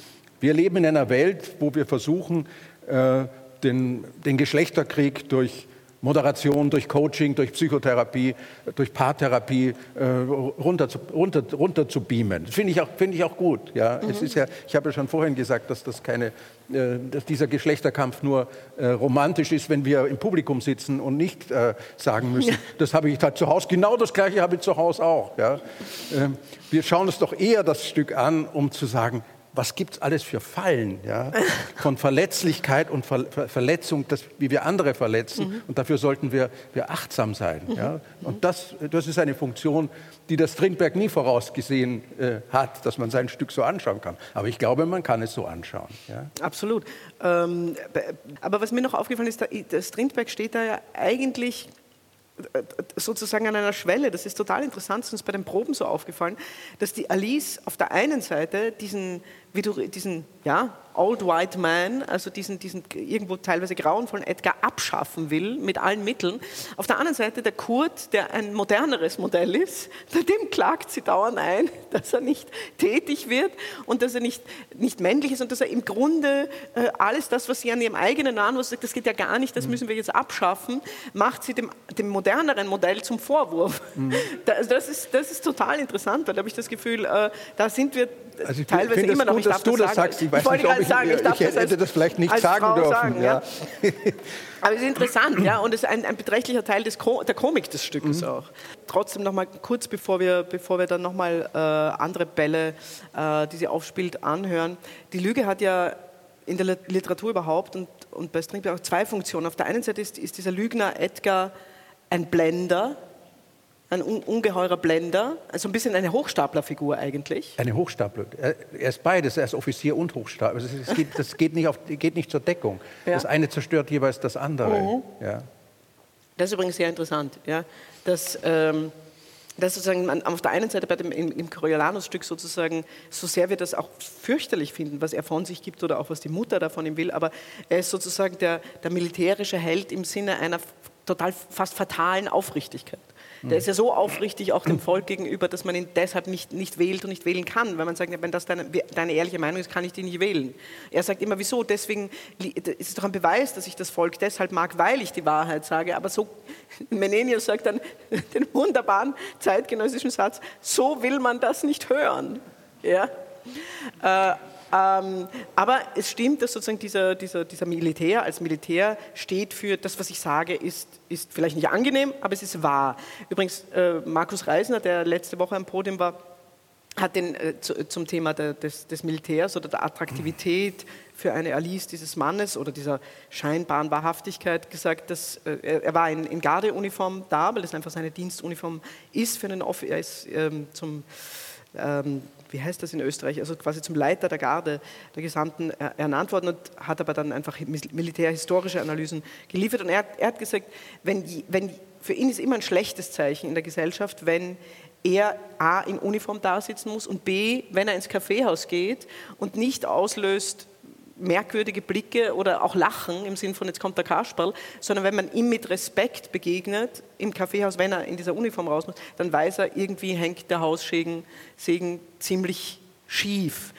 Wir leben in einer Welt, wo wir versuchen, äh, den, den Geschlechterkrieg durch Moderation, durch Coaching, durch Psychotherapie, durch Paartherapie äh, runter, zu, runter, runter zu beamen. Das finde ich, auch, find ich auch gut. Ja? Mhm. Es ist ja, ich habe ja schon vorhin gesagt, dass, das keine, äh, dass dieser Geschlechterkampf nur äh, romantisch ist, wenn wir im Publikum sitzen und nicht äh, sagen müssen, ja. das habe ich da zu Hause, genau das Gleiche habe ich zu Hause auch. Ja? Ähm, wir schauen uns doch eher das Stück an, um zu sagen, was gibt es alles für Fallen ja? von Verletzlichkeit und Ver Verletzung, das, wie wir andere verletzen. Mhm. Und dafür sollten wir, wir achtsam sein. Mhm. Ja? Und das, das ist eine Funktion, die das Strindberg nie vorausgesehen äh, hat, dass man sein Stück so anschauen kann. Aber ich glaube, man kann es so anschauen. Ja? Absolut. Ähm, aber was mir noch aufgefallen ist, der Strindberg steht da ja eigentlich sozusagen an einer Schwelle. Das ist total interessant, ist uns bei den Proben so aufgefallen, dass die Alice auf der einen Seite diesen wie du diesen ja, Old White Man, also diesen, diesen irgendwo teilweise grauenvollen Edgar abschaffen will mit allen Mitteln. Auf der anderen Seite der Kurt, der ein moderneres Modell ist, dem klagt sie dauernd ein, dass er nicht tätig wird und dass er nicht, nicht männlich ist und dass er im Grunde äh, alles das, was sie an ihrem eigenen Namen sagt, das geht ja gar nicht, das müssen wir jetzt abschaffen, macht sie dem, dem moderneren Modell zum Vorwurf. Mhm. Das, das, ist, das ist total interessant, weil da habe ich das Gefühl, äh, da sind wir also teilweise immer noch, ich dass du das sagst, ich weiß nicht, ob ich, sagen, ich, ich hätte das, das, vielleicht nicht sagen Frau dürfen. Sagen, ja. Aber es ist interessant, ja, und es ist ein, ein beträchtlicher Teil des Ko der Komik des Stückes mhm. auch. Trotzdem noch mal kurz, bevor wir, bevor wir dann noch mal äh, andere Bälle, äh, die sie aufspielt, anhören. Die Lüge hat ja in der Literatur überhaupt und, und bei Strindberg auch zwei Funktionen. Auf der einen Seite ist, ist dieser Lügner Edgar ein Blender, ein ungeheurer Blender, also ein bisschen eine Hochstaplerfigur eigentlich. Eine Hochstapler. Er ist beides, er ist Offizier und Hochstapler. Also es geht, das geht nicht, auf, geht nicht zur Deckung. Ja. Das eine zerstört jeweils das andere. Mhm. Ja. Das ist übrigens sehr interessant, ja, dass, ähm, dass sozusagen man auf der einen Seite bei dem, im, im Coriolanus-Stück sozusagen, so sehr wir das auch fürchterlich finden, was er von sich gibt oder auch was die Mutter davon ihm will, aber er ist sozusagen der, der militärische Held im Sinne einer total fast fatalen Aufrichtigkeit. Der ist ja so aufrichtig auch dem Volk gegenüber, dass man ihn deshalb nicht, nicht wählt und nicht wählen kann. Weil man sagt, wenn das deine, deine ehrliche Meinung ist, kann ich dich nicht wählen. Er sagt immer, wieso? Deswegen ist es doch ein Beweis, dass ich das Volk deshalb mag, weil ich die Wahrheit sage. Aber so, Menenius sagt dann den wunderbaren zeitgenössischen Satz, so will man das nicht hören. Ja? Äh, ähm, aber es stimmt, dass sozusagen dieser, dieser, dieser Militär als Militär steht für das, was ich sage, ist, ist vielleicht nicht angenehm, aber es ist wahr. Übrigens, äh, Markus Reisner, der letzte Woche am Podium war, hat den, äh, zu, zum Thema der, des, des, Militärs oder der Attraktivität für eine Alice dieses Mannes oder dieser scheinbaren Wahrhaftigkeit gesagt, dass äh, er, war in, in Gardeuniform da, weil das einfach seine Dienstuniform ist für einen Off er ist ähm, zum ähm, wie heißt das in Österreich, also quasi zum Leiter der Garde der Gesandten ernannt worden und hat aber dann einfach militärhistorische Analysen geliefert. Und er, er hat gesagt, wenn, wenn, für ihn ist immer ein schlechtes Zeichen in der Gesellschaft, wenn er A in Uniform da sitzen muss und B, wenn er ins Kaffeehaus geht und nicht auslöst merkwürdige Blicke oder auch Lachen im Sinn von jetzt kommt der Kasperl, sondern wenn man ihm mit Respekt begegnet im Kaffeehaus, wenn er in dieser Uniform raus muss, dann weiß er, irgendwie hängt der Haussegen Segen ziemlich schief.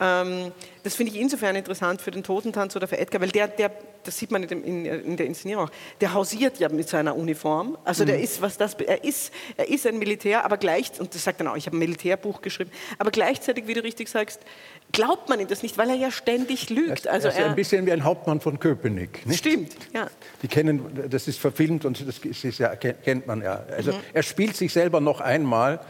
Ähm, das finde ich insofern interessant für den Totentanz oder für Edgar, weil der, der das sieht man in, dem, in, in, der Inszenierung auch, der hausiert ja mit seiner Uniform. Also der mhm. ist, was das, er ist, er ist ein Militär, aber gleich, und das sagt dann auch, ich habe ein Militärbuch geschrieben, aber gleichzeitig, wie du richtig sagst, glaubt man ihm das nicht, weil er ja ständig lügt. Das, also das ist er, ein bisschen wie ein Hauptmann von Köpenick. Nicht? Stimmt, ja. Die kennen, das ist verfilmt und das ist ja, kennt man ja. Also mhm. er spielt sich selber noch einmal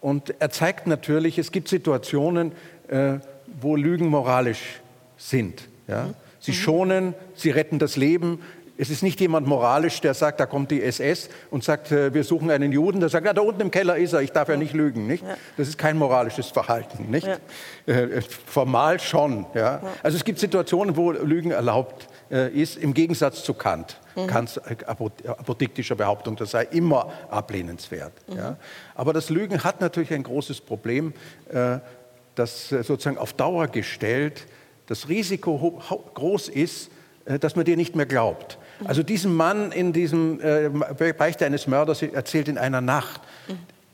und er zeigt natürlich, es gibt Situationen, äh, wo Lügen moralisch sind. Ja? Mhm. Sie schonen, sie retten das Leben. Es ist nicht jemand moralisch, der sagt, da kommt die SS und sagt, äh, wir suchen einen Juden. Der sagt, ja, da unten im Keller ist er, ich darf ja nicht lügen. Nicht? Das ist kein moralisches Verhalten. Nicht? Ja. Äh, formal schon. Ja? Also es gibt Situationen, wo Lügen erlaubt äh, ist, im Gegensatz zu Kant. Mhm. Kants apodiktischer Behauptung, das sei immer ablehnenswert. Mhm. Ja? Aber das Lügen hat natürlich ein großes Problem, das sozusagen auf Dauer gestellt das Risiko groß ist, dass man dir nicht mehr glaubt. Also diesem Mann in diesem äh, Beichte eines Mörders erzählt in einer Nacht.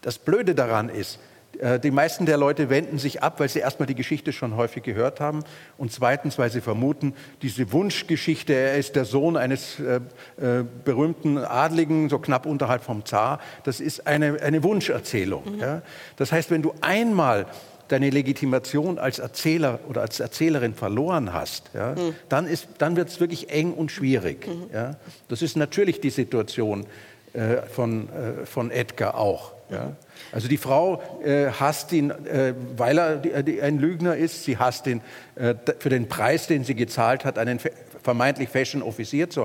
Das Blöde daran ist, äh, die meisten der Leute wenden sich ab, weil sie erstmal die Geschichte schon häufig gehört haben und zweitens, weil sie vermuten, diese Wunschgeschichte, er ist der Sohn eines äh, äh, berühmten Adligen, so knapp unterhalb vom Zar, das ist eine, eine Wunscherzählung. Mhm. Ja? Das heißt, wenn du einmal deine Legitimation als Erzähler oder als Erzählerin verloren hast, ja, mhm. dann, dann wird es wirklich eng und schwierig. Mhm. Ja. Das ist natürlich die Situation äh, von, äh, von Edgar auch. Ja. Also die Frau äh, hasst ihn, äh, weil er die, ein Lügner ist. Sie hasst ihn äh, für den Preis, den sie gezahlt hat, einen vermeintlich Fashion Offizier zu,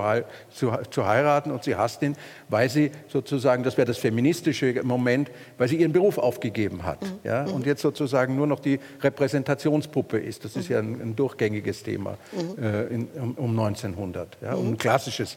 zu, zu, heiraten und sie hasst ihn, weil sie sozusagen, das wäre das feministische Moment, weil sie ihren Beruf aufgegeben hat mhm. ja, mhm. und jetzt sozusagen nur noch die Repräsentationspuppe ist. Das ist ja ein, ein durchgängiges Thema mhm. äh, in, um, um, 1900, ja, um ein klassisches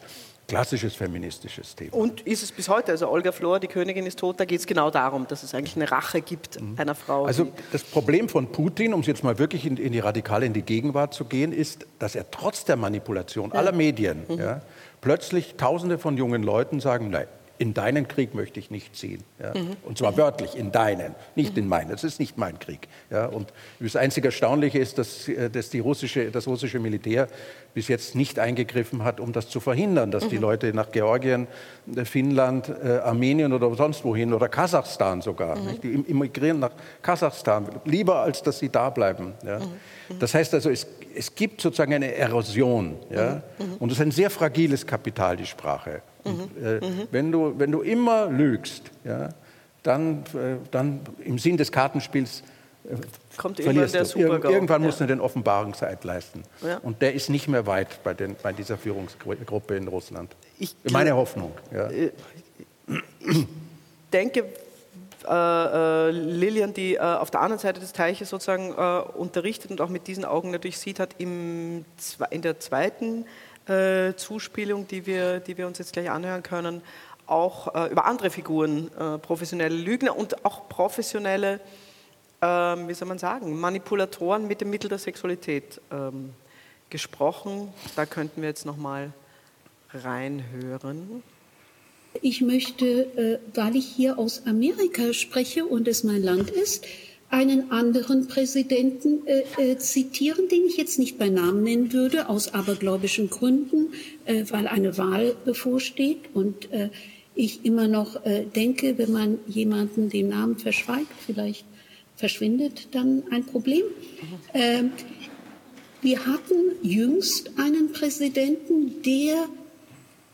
klassisches feministisches Thema. Und ist es bis heute, also Olga Flor, die Königin ist tot, da geht es genau darum, dass es eigentlich eine Rache gibt mhm. einer Frau. Also das Problem von Putin, um es jetzt mal wirklich in, in, die Radikale, in die Gegenwart zu gehen, ist, dass er trotz der Manipulation ja. aller Medien mhm. ja, plötzlich Tausende von jungen Leuten sagen, nein, in deinen Krieg möchte ich nicht ziehen. Ja? Mhm. Und zwar wörtlich, in deinen, nicht mhm. in meinen. Das ist nicht mein Krieg. Ja? Und das einzig Erstaunliche ist, dass, äh, dass die russische, das russische Militär bis jetzt nicht eingegriffen hat, um das zu verhindern, dass mhm. die Leute nach Georgien, äh, Finnland, äh, Armenien oder sonst wohin oder Kasachstan sogar, mhm. die immigrieren nach Kasachstan, lieber als dass sie da bleiben. Ja? Mhm. Mhm. Das heißt also, es, es gibt sozusagen eine Erosion. Ja? Und es ist ein sehr fragiles Kapital, die Sprache. Und, äh, mhm. wenn, du, wenn du immer lügst, ja, dann, äh, dann im Sinn des Kartenspiels äh, Kommt verlierst der du. Ir irgendwann ja. musst du den Offenbarungseid leisten. Ja. Und der ist nicht mehr weit bei, den, bei dieser Führungsgruppe in Russland. Ich, Meine Hoffnung. Ja. Äh, ich denke, äh, äh, Lilian, die äh, auf der anderen Seite des Teiches sozusagen äh, unterrichtet und auch mit diesen Augen natürlich sieht, hat im, in der zweiten äh, Zuspielung, die wir, die wir uns jetzt gleich anhören können, auch äh, über andere Figuren, äh, professionelle Lügner und auch professionelle, ähm, wie soll man sagen, Manipulatoren mit dem Mittel der Sexualität ähm, gesprochen. Da könnten wir jetzt noch mal reinhören. Ich möchte, äh, weil ich hier aus Amerika spreche und es mein Land ist, einen anderen Präsidenten äh, äh, zitieren, den ich jetzt nicht bei Namen nennen würde, aus abergläubischen Gründen, äh, weil eine Wahl bevorsteht und äh, ich immer noch äh, denke, wenn man jemanden den Namen verschweigt, vielleicht verschwindet dann ein Problem. Äh, wir hatten jüngst einen Präsidenten, der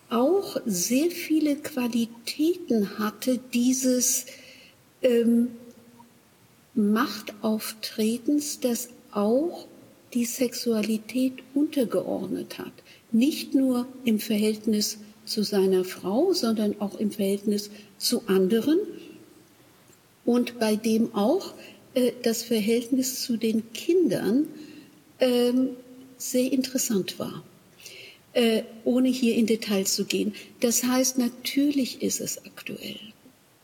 auch sehr viele Qualitäten hatte, dieses ähm, Machtauftretens, das auch die Sexualität untergeordnet hat. Nicht nur im Verhältnis zu seiner Frau, sondern auch im Verhältnis zu anderen und bei dem auch äh, das Verhältnis zu den Kindern äh, sehr interessant war, äh, ohne hier in Details zu gehen. Das heißt, natürlich ist es aktuell.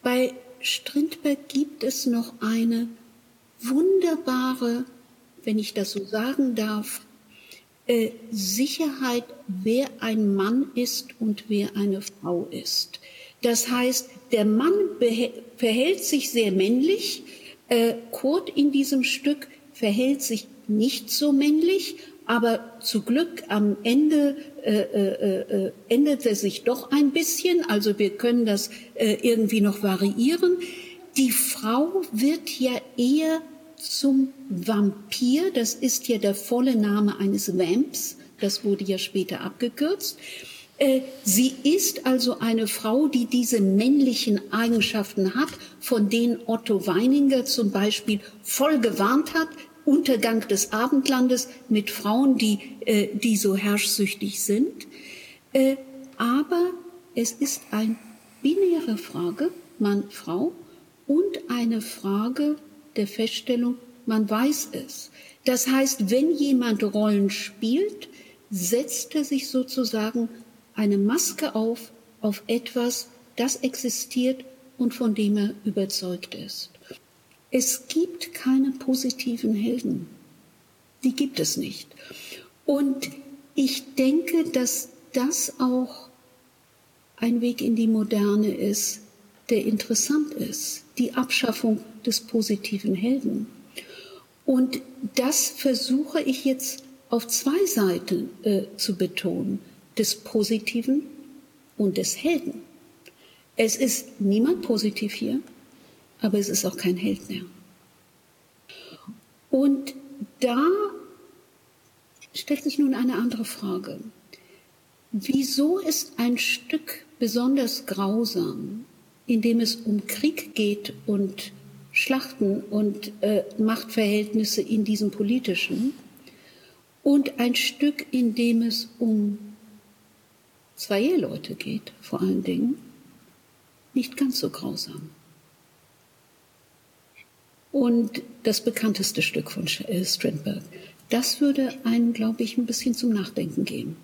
Bei Strindberg gibt es noch eine wunderbare, wenn ich das so sagen darf, äh, Sicherheit, wer ein Mann ist und wer eine Frau ist. Das heißt, der Mann verhält sich sehr männlich, äh, Kurt in diesem Stück verhält sich nicht so männlich, aber zu Glück am Ende äh, äh, äh, ändert er sich doch ein bisschen. Also wir können das äh, irgendwie noch variieren. Die Frau wird ja eher zum Vampir. Das ist ja der volle Name eines Vamps. Das wurde ja später abgekürzt. Äh, sie ist also eine Frau, die diese männlichen Eigenschaften hat, von denen Otto Weininger zum Beispiel voll gewarnt hat. Untergang des Abendlandes mit Frauen, die, äh, die so herrschsüchtig sind. Äh, aber es ist eine binäre Frage, Mann, Frau, und eine Frage der Feststellung, man weiß es. Das heißt, wenn jemand Rollen spielt, setzt er sich sozusagen eine Maske auf, auf etwas, das existiert und von dem er überzeugt ist. Es gibt keine positiven Helden. Die gibt es nicht. Und ich denke, dass das auch ein Weg in die Moderne ist, der interessant ist. Die Abschaffung des positiven Helden. Und das versuche ich jetzt auf zwei Seiten äh, zu betonen, des Positiven und des Helden. Es ist niemand positiv hier, aber es ist auch kein Held mehr. Und da stellt sich nun eine andere Frage. Wieso ist ein Stück besonders grausam, in dem es um Krieg geht und Schlachten und äh, Machtverhältnisse in diesem politischen und ein Stück, in dem es um zwei Eheleute geht, vor allen Dingen, nicht ganz so grausam. Und das bekannteste Stück von äh, Strindberg, das würde einen, glaube ich, ein bisschen zum Nachdenken geben.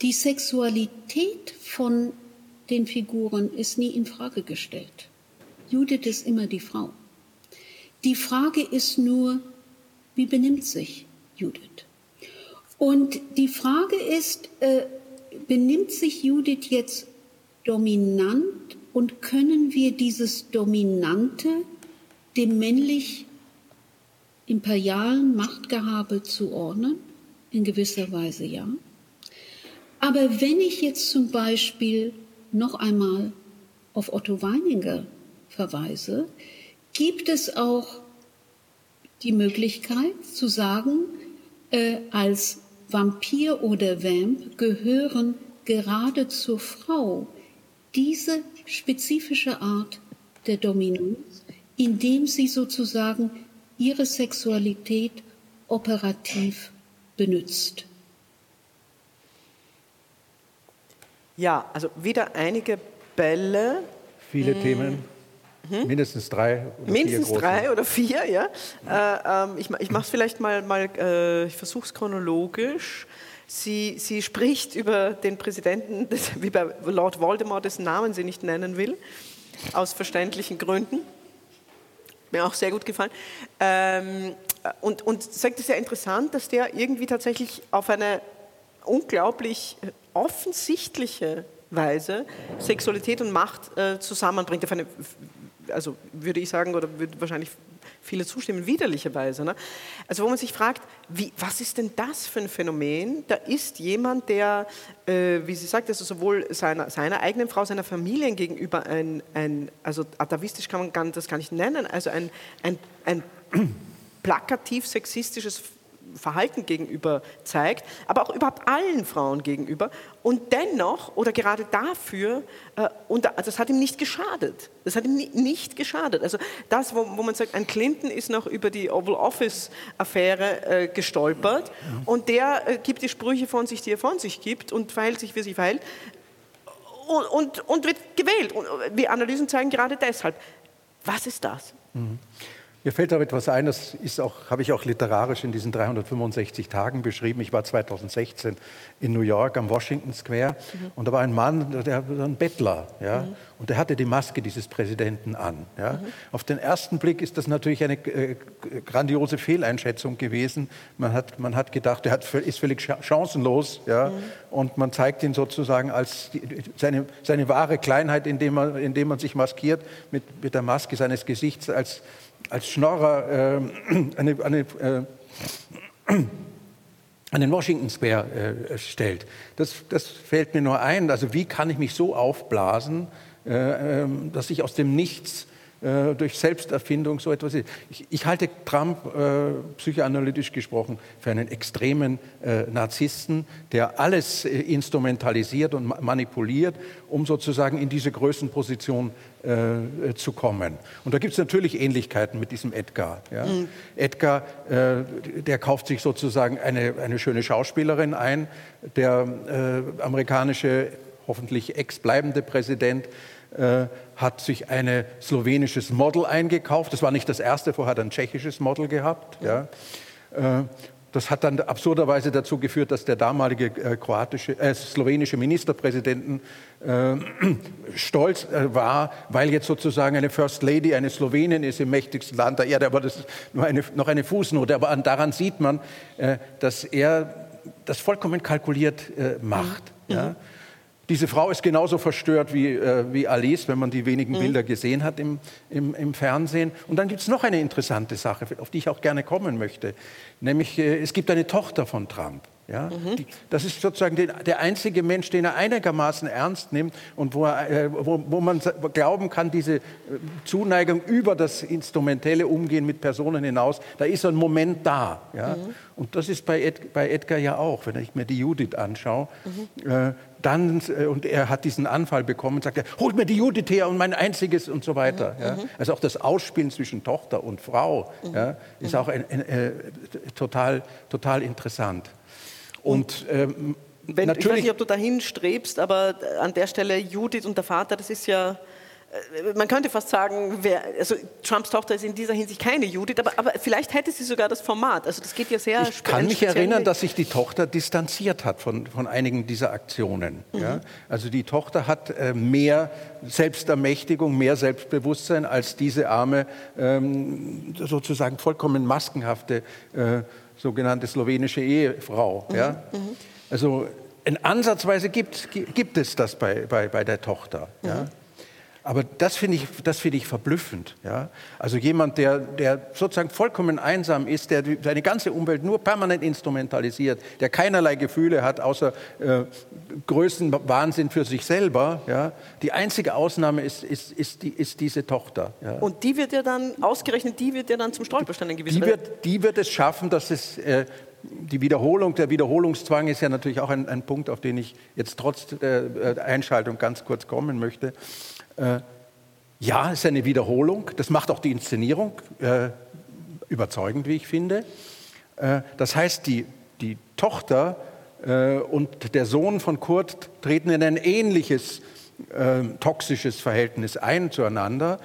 Die Sexualität von den Figuren ist nie in Frage gestellt. Judith ist immer die Frau. Die Frage ist nur, wie benimmt sich Judith? Und die Frage ist, äh, benimmt sich Judith jetzt dominant und können wir dieses Dominante dem männlich imperialen Machtgehabe zuordnen? In gewisser Weise ja. Aber wenn ich jetzt zum Beispiel noch einmal auf Otto Weininger verweise, gibt es auch die Möglichkeit zu sagen, äh, als Vampir oder Vamp gehören gerade zur Frau diese spezifische Art der Dominanz, indem sie sozusagen ihre Sexualität operativ benutzt. Ja, also wieder einige Bälle. Viele hm. Themen. Hm? Mindestens drei oder Mindestens vier drei oder vier, ja. Äh, ähm, ich ich mache es vielleicht mal, mal äh, ich versuche es chronologisch. Sie, sie spricht über den Präsidenten, das, wie bei Lord Voldemort, dessen Namen sie nicht nennen will, aus verständlichen Gründen. Mir auch sehr gut gefallen. Ähm, und, und sagt es ja interessant, dass der irgendwie tatsächlich auf eine unglaublich offensichtliche Weise Sexualität und Macht äh, zusammenbringt, auf eine also würde ich sagen, oder würde wahrscheinlich viele zustimmen, widerlicherweise. Ne? Also wo man sich fragt, wie, was ist denn das für ein Phänomen? Da ist jemand, der, äh, wie sie sagt, also sowohl seiner, seiner eigenen Frau, seiner Familie gegenüber ein, ein also atavistisch kann man das gar nicht nennen, also ein, ein, ein plakativ sexistisches Verhalten gegenüber zeigt, aber auch überhaupt allen Frauen gegenüber. Und dennoch, oder gerade dafür, äh, und das hat ihm nicht geschadet. Das hat ihm nicht geschadet. Also das, wo, wo man sagt, ein Clinton ist noch über die Oval Office-Affäre äh, gestolpert und der äh, gibt die Sprüche von sich, die er von sich gibt und verhält sich, wie sich verhält und, und, und wird gewählt. Und wir Analysen zeigen gerade deshalb. Was ist das? Mhm. Mir fällt da etwas ein, das ist auch, habe ich auch literarisch in diesen 365 Tagen beschrieben. Ich war 2016 in New York am Washington Square mhm. und da war ein Mann, der war ein Bettler, ja, mhm. und der hatte die Maske dieses Präsidenten an. Ja. Mhm. Auf den ersten Blick ist das natürlich eine äh, grandiose Fehleinschätzung gewesen. Man hat, man hat gedacht, er hat, ist völlig chancenlos, ja, mhm. und man zeigt ihn sozusagen als die, seine, seine wahre Kleinheit, indem man, indem man sich maskiert mit, mit der Maske seines Gesichts als als Schnorrer äh, eine, eine, äh, an den Washington Square äh, stellt. Das, das, fällt mir nur ein. Also wie kann ich mich so aufblasen, äh, ähm, dass ich aus dem Nichts äh, durch Selbsterfindung so etwas ist. Ich, ich halte Trump, äh, psychoanalytisch gesprochen, für einen extremen äh, Narzissten, der alles äh, instrumentalisiert und ma manipuliert, um sozusagen in diese Größenposition äh, zu kommen. Und da gibt es natürlich Ähnlichkeiten mit diesem Edgar. Ja? Mhm. Edgar, der kauft sich sozusagen eine, eine schöne Schauspielerin ein, der amerikanische, hoffentlich ex-bleibende Präsident, äh, hat sich ein slowenisches Model eingekauft. Das war nicht das erste, vorher hat er ein tschechisches Model gehabt. Ja. Äh, das hat dann absurderweise dazu geführt, dass der damalige äh, kroatische, äh, slowenische Ministerpräsidenten äh, stolz äh, war, weil jetzt sozusagen eine First Lady eine Slowenin ist im mächtigsten Land der Erde. Aber das ist nur eine, noch eine Fußnote. Aber daran sieht man, äh, dass er das vollkommen kalkuliert macht. Mhm. Ja. Diese Frau ist genauso verstört wie, äh, wie Alice, wenn man die wenigen mhm. Bilder gesehen hat im, im, im Fernsehen. Und dann gibt es noch eine interessante Sache, auf die ich auch gerne kommen möchte. Nämlich, äh, es gibt eine Tochter von Trump. Ja? Mhm. Die, das ist sozusagen den, der einzige Mensch, den er einigermaßen ernst nimmt und wo, er, äh, wo, wo man glauben kann, diese äh, Zuneigung über das instrumentelle Umgehen mit Personen hinaus, da ist ein Moment da. Ja? Mhm. Und das ist bei, Ed, bei Edgar ja auch, wenn ich mir die Judith anschaue. Mhm. Äh, dann, äh, und er hat diesen Anfall bekommen und sagt, holt mir die Judith her und mein einziges und so weiter. Mhm. Ja? Mhm. Also auch das Ausspielen zwischen Tochter und Frau mhm. ja, ist auch ein, ein, äh, total, total interessant. Und ähm, wenn, ich weiß nicht, ob du dahin strebst, aber an der Stelle Judith und der Vater, das ist ja äh, man könnte fast sagen, wer, also Trumps Tochter ist in dieser Hinsicht keine Judith, aber, aber vielleicht hätte sie sogar das Format. Also das geht ja sehr Ich kann mich erinnern, dass sich die Tochter distanziert hat von, von einigen dieser Aktionen. Mhm. Ja? Also die Tochter hat äh, mehr Selbstermächtigung, mehr Selbstbewusstsein als diese arme, ähm, sozusagen vollkommen maskenhafte äh, sogenannte slowenische Ehefrau. Mhm. Ja? Mhm. Also in Ansatzweise gibt, gibt es das bei, bei, bei der Tochter. Ja? Aber das finde ich, das finde ich verblüffend. Ja? Also jemand, der, der sozusagen vollkommen einsam ist, der seine ganze Umwelt nur permanent instrumentalisiert, der keinerlei Gefühle hat, außer äh, Größenwahnsinn für sich selber. Ja? Die einzige Ausnahme ist, ist, ist, die, ist diese Tochter. Ja? Und die wird ja dann, ausgerechnet die wird ja dann zum Stolperstein in gewisser die wird, die wird es schaffen, dass es äh, die Wiederholung, der Wiederholungszwang ist ja natürlich auch ein, ein Punkt, auf den ich jetzt trotz äh, Einschaltung ganz kurz kommen möchte. Äh, ja, es ist eine Wiederholung. Das macht auch die Inszenierung äh, überzeugend, wie ich finde. Äh, das heißt, die, die Tochter äh, und der Sohn von Kurt treten in ein ähnliches äh, toxisches Verhältnis ein zueinander.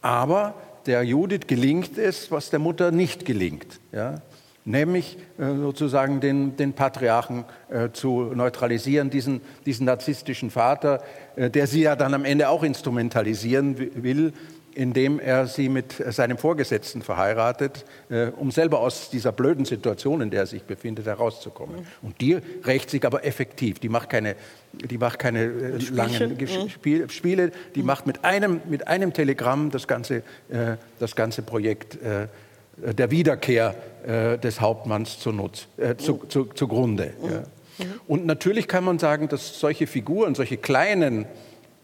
Aber der Judith gelingt es, was der Mutter nicht gelingt. Ja? Nämlich äh, sozusagen den, den Patriarchen äh, zu neutralisieren, diesen, diesen narzisstischen Vater, äh, der sie ja dann am Ende auch instrumentalisieren will, indem er sie mit seinem Vorgesetzten verheiratet, um selber aus dieser blöden Situation, in der er sich befindet, herauszukommen. Und die rächt sich aber effektiv. Die macht keine, die macht keine langen mhm. Spiele, die macht mit einem, mit einem Telegramm das ganze, das ganze Projekt äh, der Wiederkehr äh, des Hauptmanns zu Nutz, äh, zu, zu, zugrunde. Ja. Und natürlich kann man sagen, dass solche Figuren, solche kleinen,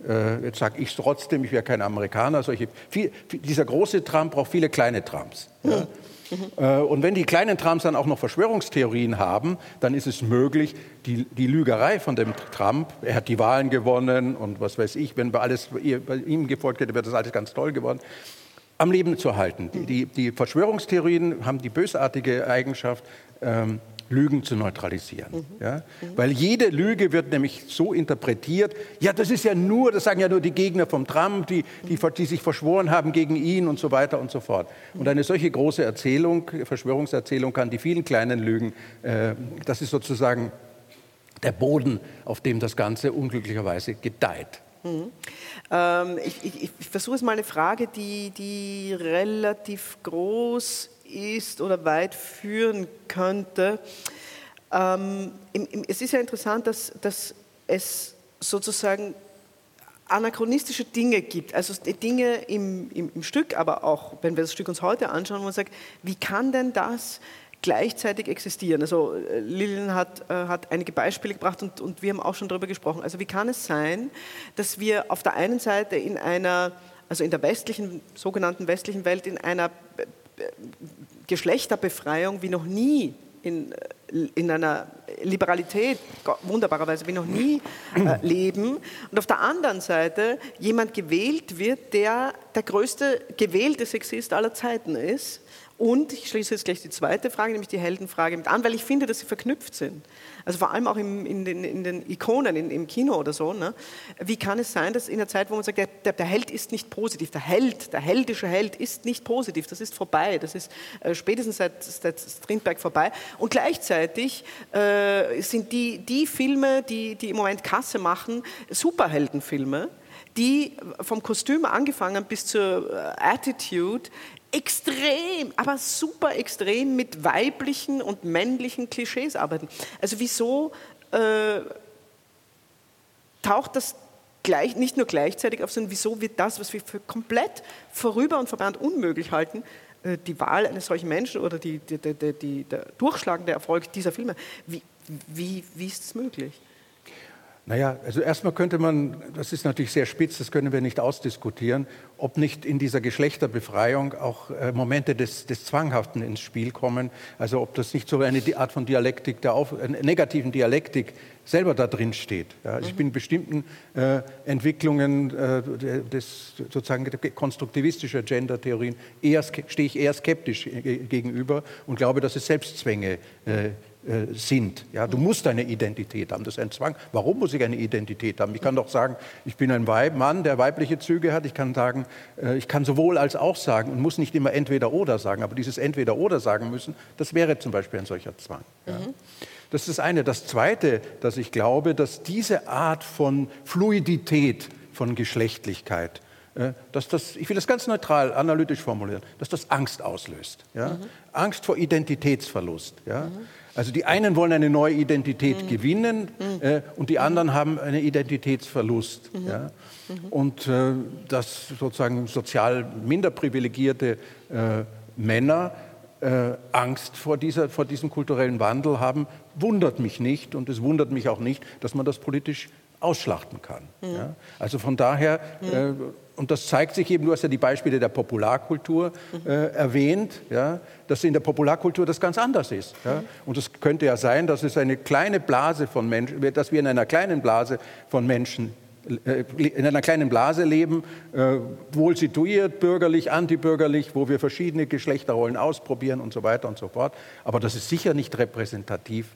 äh, jetzt sage ich es trotzdem, ich wäre kein Amerikaner, solche, viel, dieser große Trump braucht viele kleine Trumps. Ja. Mhm. Und wenn die kleinen Trumps dann auch noch Verschwörungstheorien haben, dann ist es möglich, die, die, Lügerei von dem Trump, er hat die Wahlen gewonnen und was weiß ich, wenn bei, alles, bei ihm gefolgt hätte, wäre das alles ganz toll geworden am Leben zu halten. Die, die Verschwörungstheorien haben die bösartige Eigenschaft, ähm, Lügen zu neutralisieren. Mhm. Ja? Weil jede Lüge wird nämlich so interpretiert, ja, das ist ja nur, das sagen ja nur die Gegner vom Trump, die, die, die sich verschworen haben gegen ihn und so weiter und so fort. Und eine solche große Erzählung, Verschwörungserzählung kann die vielen kleinen Lügen, äh, das ist sozusagen der Boden, auf dem das Ganze unglücklicherweise gedeiht. Mhm. Ähm, ich, ich, ich versuche es mal eine Frage, die, die relativ groß ist oder weit führen könnte. Ähm, im, im, es ist ja interessant, dass, dass es sozusagen anachronistische Dinge gibt, also Dinge im, im, im, Stück, aber auch, wenn wir das Stück uns heute anschauen, wo man sagt, wie kann denn das gleichzeitig existieren. Also äh, Lilian hat, äh, hat einige Beispiele gebracht und, und wir haben auch schon darüber gesprochen. Also wie kann es sein, dass wir auf der einen Seite in einer, also in der westlichen, sogenannten westlichen Welt, in einer Geschlechterbefreiung wie noch nie in, äh, in einer Liberalität wunderbarerweise wie noch nie äh, leben und auf der anderen Seite jemand gewählt wird, der der größte gewählte Sexist aller Zeiten ist und ich schließe jetzt gleich die zweite Frage, nämlich die Heldenfrage mit an, weil ich finde, dass sie verknüpft sind. Also vor allem auch im, in, den, in, den, Ikonen, in, im Kino oder so. Ne? Wie kann es sein, dass in der Zeit, wo man sagt, der, der, der, Held ist nicht positiv, der Held, der heldische Held ist nicht positiv, das ist vorbei, das ist äh, spätestens seit, seit Strindberg vorbei. Und gleichzeitig äh, sind die, die Filme, die, die im Moment Kasse machen, Superheldenfilme, die vom Kostüm angefangen bis zur äh, Attitude extrem, aber super extrem mit weiblichen und männlichen Klischees arbeiten. Also wieso äh, taucht das gleich, nicht nur gleichzeitig auf, sondern wieso wird das, was wir für komplett vorüber und und unmöglich halten, äh, die Wahl eines solchen Menschen oder die, die, die, der durchschlagende Erfolg dieser Filme, wie, wie, wie ist es möglich? Naja, also erstmal könnte man, das ist natürlich sehr spitz, das können wir nicht ausdiskutieren, ob nicht in dieser Geschlechterbefreiung auch äh, Momente des, des Zwanghaften ins Spiel kommen. Also ob das nicht so eine Art von Dialektik, der Auf, äh, negativen Dialektik selber da drin steht. Ja, also ich bin bestimmten äh, Entwicklungen äh, des sozusagen konstruktivistischer Gender-Theorien stehe ich eher skeptisch gegenüber und glaube, dass es Selbstzwänge äh, äh, sind. Ja, du musst eine Identität haben, das ist ein Zwang. Warum muss ich eine Identität haben? Ich kann doch sagen, ich bin ein Weib, Mann, der weibliche Züge hat. Ich kann sagen, äh, ich kann sowohl als auch sagen und muss nicht immer entweder oder sagen. Aber dieses entweder oder sagen müssen, das wäre zum Beispiel ein solcher Zwang. Ja. Mhm. Das ist das eine. Das zweite, dass ich glaube, dass diese Art von Fluidität, von Geschlechtlichkeit, äh, dass das, ich will das ganz neutral, analytisch formulieren, dass das Angst auslöst. Ja? Mhm. Angst vor Identitätsverlust. Ja? Mhm. Also die einen wollen eine neue Identität mhm. gewinnen mhm. äh, und die anderen haben einen Identitätsverlust. Mhm. Ja? Mhm. Und äh, dass sozusagen sozial minder privilegierte äh, Männer äh, Angst vor, dieser, vor diesem kulturellen Wandel haben, wundert mich nicht und es wundert mich auch nicht, dass man das politisch ausschlachten kann. Ja? Also von daher äh, und das zeigt sich eben, du hast ja die Beispiele der Popularkultur äh, erwähnt, ja, dass in der Popularkultur das ganz anders ist. Ja. Und es könnte ja sein, dass es eine kleine Blase von Menschen, dass wir in einer kleinen Blase von Menschen äh, in einer kleinen Blase leben, äh, wohl situiert, bürgerlich, antibürgerlich, wo wir verschiedene Geschlechterrollen ausprobieren und so weiter und so fort. Aber das ist sicher nicht repräsentativ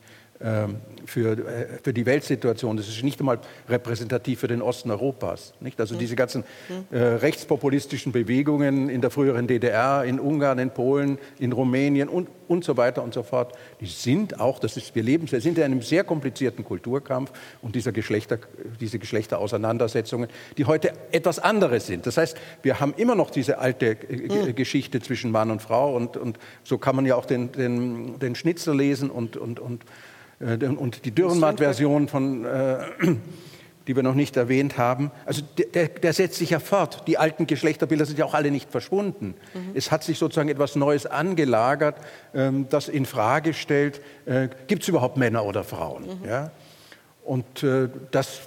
für, äh, für die Weltsituation. Das ist nicht einmal repräsentativ für den Osten Europas. Nicht? Also diese ganzen äh, rechtspopulistischen Bewegungen in der früheren DDR, in Ungarn, in Polen, in Rumänien und, und so weiter und so fort, die sind auch, das ist, wir leben, wir sind in einem sehr komplizierten Kulturkampf und dieser Geschlechter, diese Geschlechterauseinandersetzungen, die heute etwas anderes sind. Das heißt, wir haben immer noch diese alte äh, Geschichte zwischen Mann und Frau und, und so kann man ja auch den, den, den Schnitzel lesen und, und, und und die Dürrenmatt-Version von äh, die wir noch nicht erwähnt haben. Also der, der, setzt sich ja fort. Die alten Geschlechterbilder sind ja auch alle nicht verschwunden. Mhm. Es hat sich sozusagen etwas Neues angelagert, ähm, das in Frage stellt, äh, gibt es überhaupt Männer oder Frauen? Mhm. Ja? Und äh, das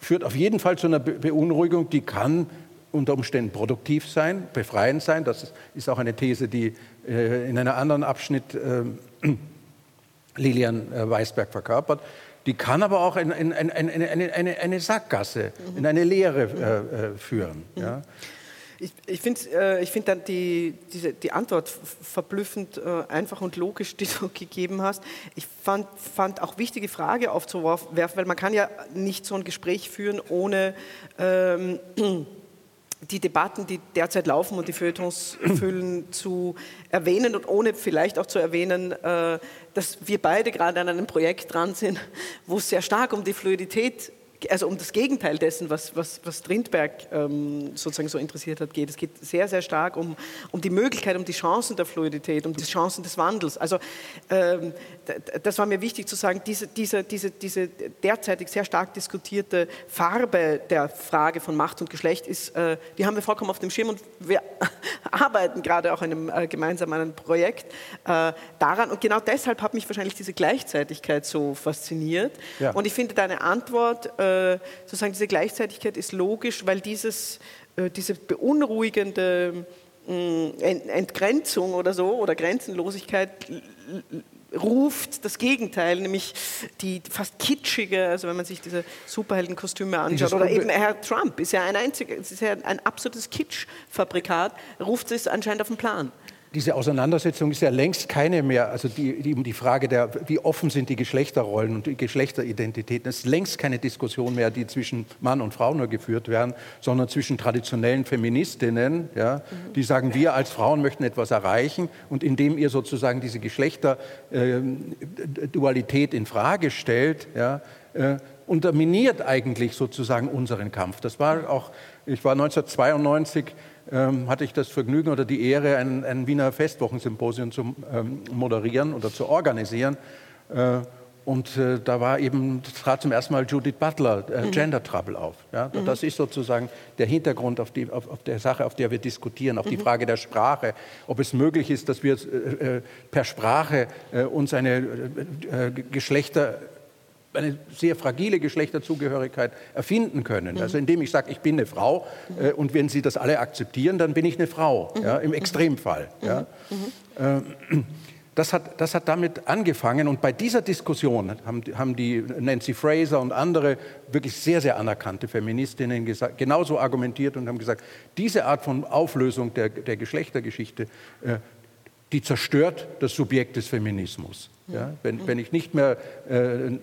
führt auf jeden Fall zu einer Be Beunruhigung, die kann unter Umständen produktiv sein, befreiend sein. Das ist, ist auch eine These, die äh, in einem anderen Abschnitt ähm, Lilian äh, Weisberg verkörpert. Die kann aber auch in, in, in, in eine, eine, Sackgasse, mhm. in eine Leere äh, äh führen. Mhm. Ja. Ich, ich finde äh, find dann die, diese, die Antwort verblüffend äh, einfach und logisch, die du gegeben hast. Ich fand, fand auch wichtige Frage aufzuwerfen, weil man kann ja nicht so ein Gespräch führen ohne ähm, die Debatten, die derzeit laufen und die Feuilletons füllen, zu erwähnen und ohne vielleicht auch zu erwähnen, äh, dass wir beide gerade an einem Projekt dran sind, wo es sehr stark um die Fluidität also um das Gegenteil dessen, was, was, was Strindberg ähm, sozusagen so interessiert hat, geht. Es geht sehr, sehr stark um, um die Möglichkeit, um die Chancen der Fluidität, um die Chancen des Wandels. Also ähm, das war mir wichtig zu sagen, diese, diese, diese, diese derzeitig sehr stark diskutierte Farbe der Frage von Macht und Geschlecht ist, äh, die haben wir vollkommen auf dem Schirm und wir arbeiten gerade auch einem äh, gemeinsam an einem Projekt äh, daran. Und genau deshalb hat mich wahrscheinlich diese Gleichzeitigkeit so fasziniert. Ja. Und ich finde deine Antwort äh, äh, sozusagen diese Gleichzeitigkeit ist logisch, weil dieses, äh, diese beunruhigende mm, Entgrenzung oder so oder Grenzenlosigkeit ruft das Gegenteil, nämlich die fast kitschige, also wenn man sich diese Superheldenkostüme anschaut, oder eben Herr Trump ist ja ein einziger, ist ja ein absolutes Kitschfabrikat, ruft es anscheinend auf den Plan diese Auseinandersetzung ist ja längst keine mehr, also die, die, die Frage der, wie offen sind die Geschlechterrollen und die Geschlechteridentitäten, es ist längst keine Diskussion mehr, die zwischen Mann und Frau nur geführt werden, sondern zwischen traditionellen Feministinnen, ja, die sagen, wir als Frauen möchten etwas erreichen. Und indem ihr sozusagen diese Geschlechterdualität in Frage stellt, ja, äh, unterminiert eigentlich sozusagen unseren Kampf. Das war auch, ich war 1992 ähm, hatte ich das Vergnügen oder die Ehre, ein, ein Wiener Festwochensymposium zu ähm, moderieren oder zu organisieren. Äh, und äh, da war eben, trat zum ersten Mal Judith Butler, äh, mhm. Gender Trouble auf. Ja? Mhm. Das ist sozusagen der Hintergrund auf, die, auf, auf, der Sache, auf der wir diskutieren, auf mhm. die Frage der Sprache, ob es möglich ist, dass wir äh, äh per Sprache äh, uns eine äh, Geschlechter eine sehr fragile Geschlechterzugehörigkeit erfinden können. Also indem ich sage, ich bin eine Frau äh, und wenn Sie das alle akzeptieren, dann bin ich eine Frau, ja, im Extremfall. Ja. Äh, das hat, das hat damit angefangen und bei dieser Diskussion haben, haben die Nancy Fraser und andere wirklich sehr, sehr anerkannte Feministinnen gesagt, genauso argumentiert und haben gesagt, diese Art von Auflösung der, der Geschlechtergeschichte, äh, die zerstört das Subjekt des Feminismus. Ja, wenn, wenn, ich nicht mehr äh,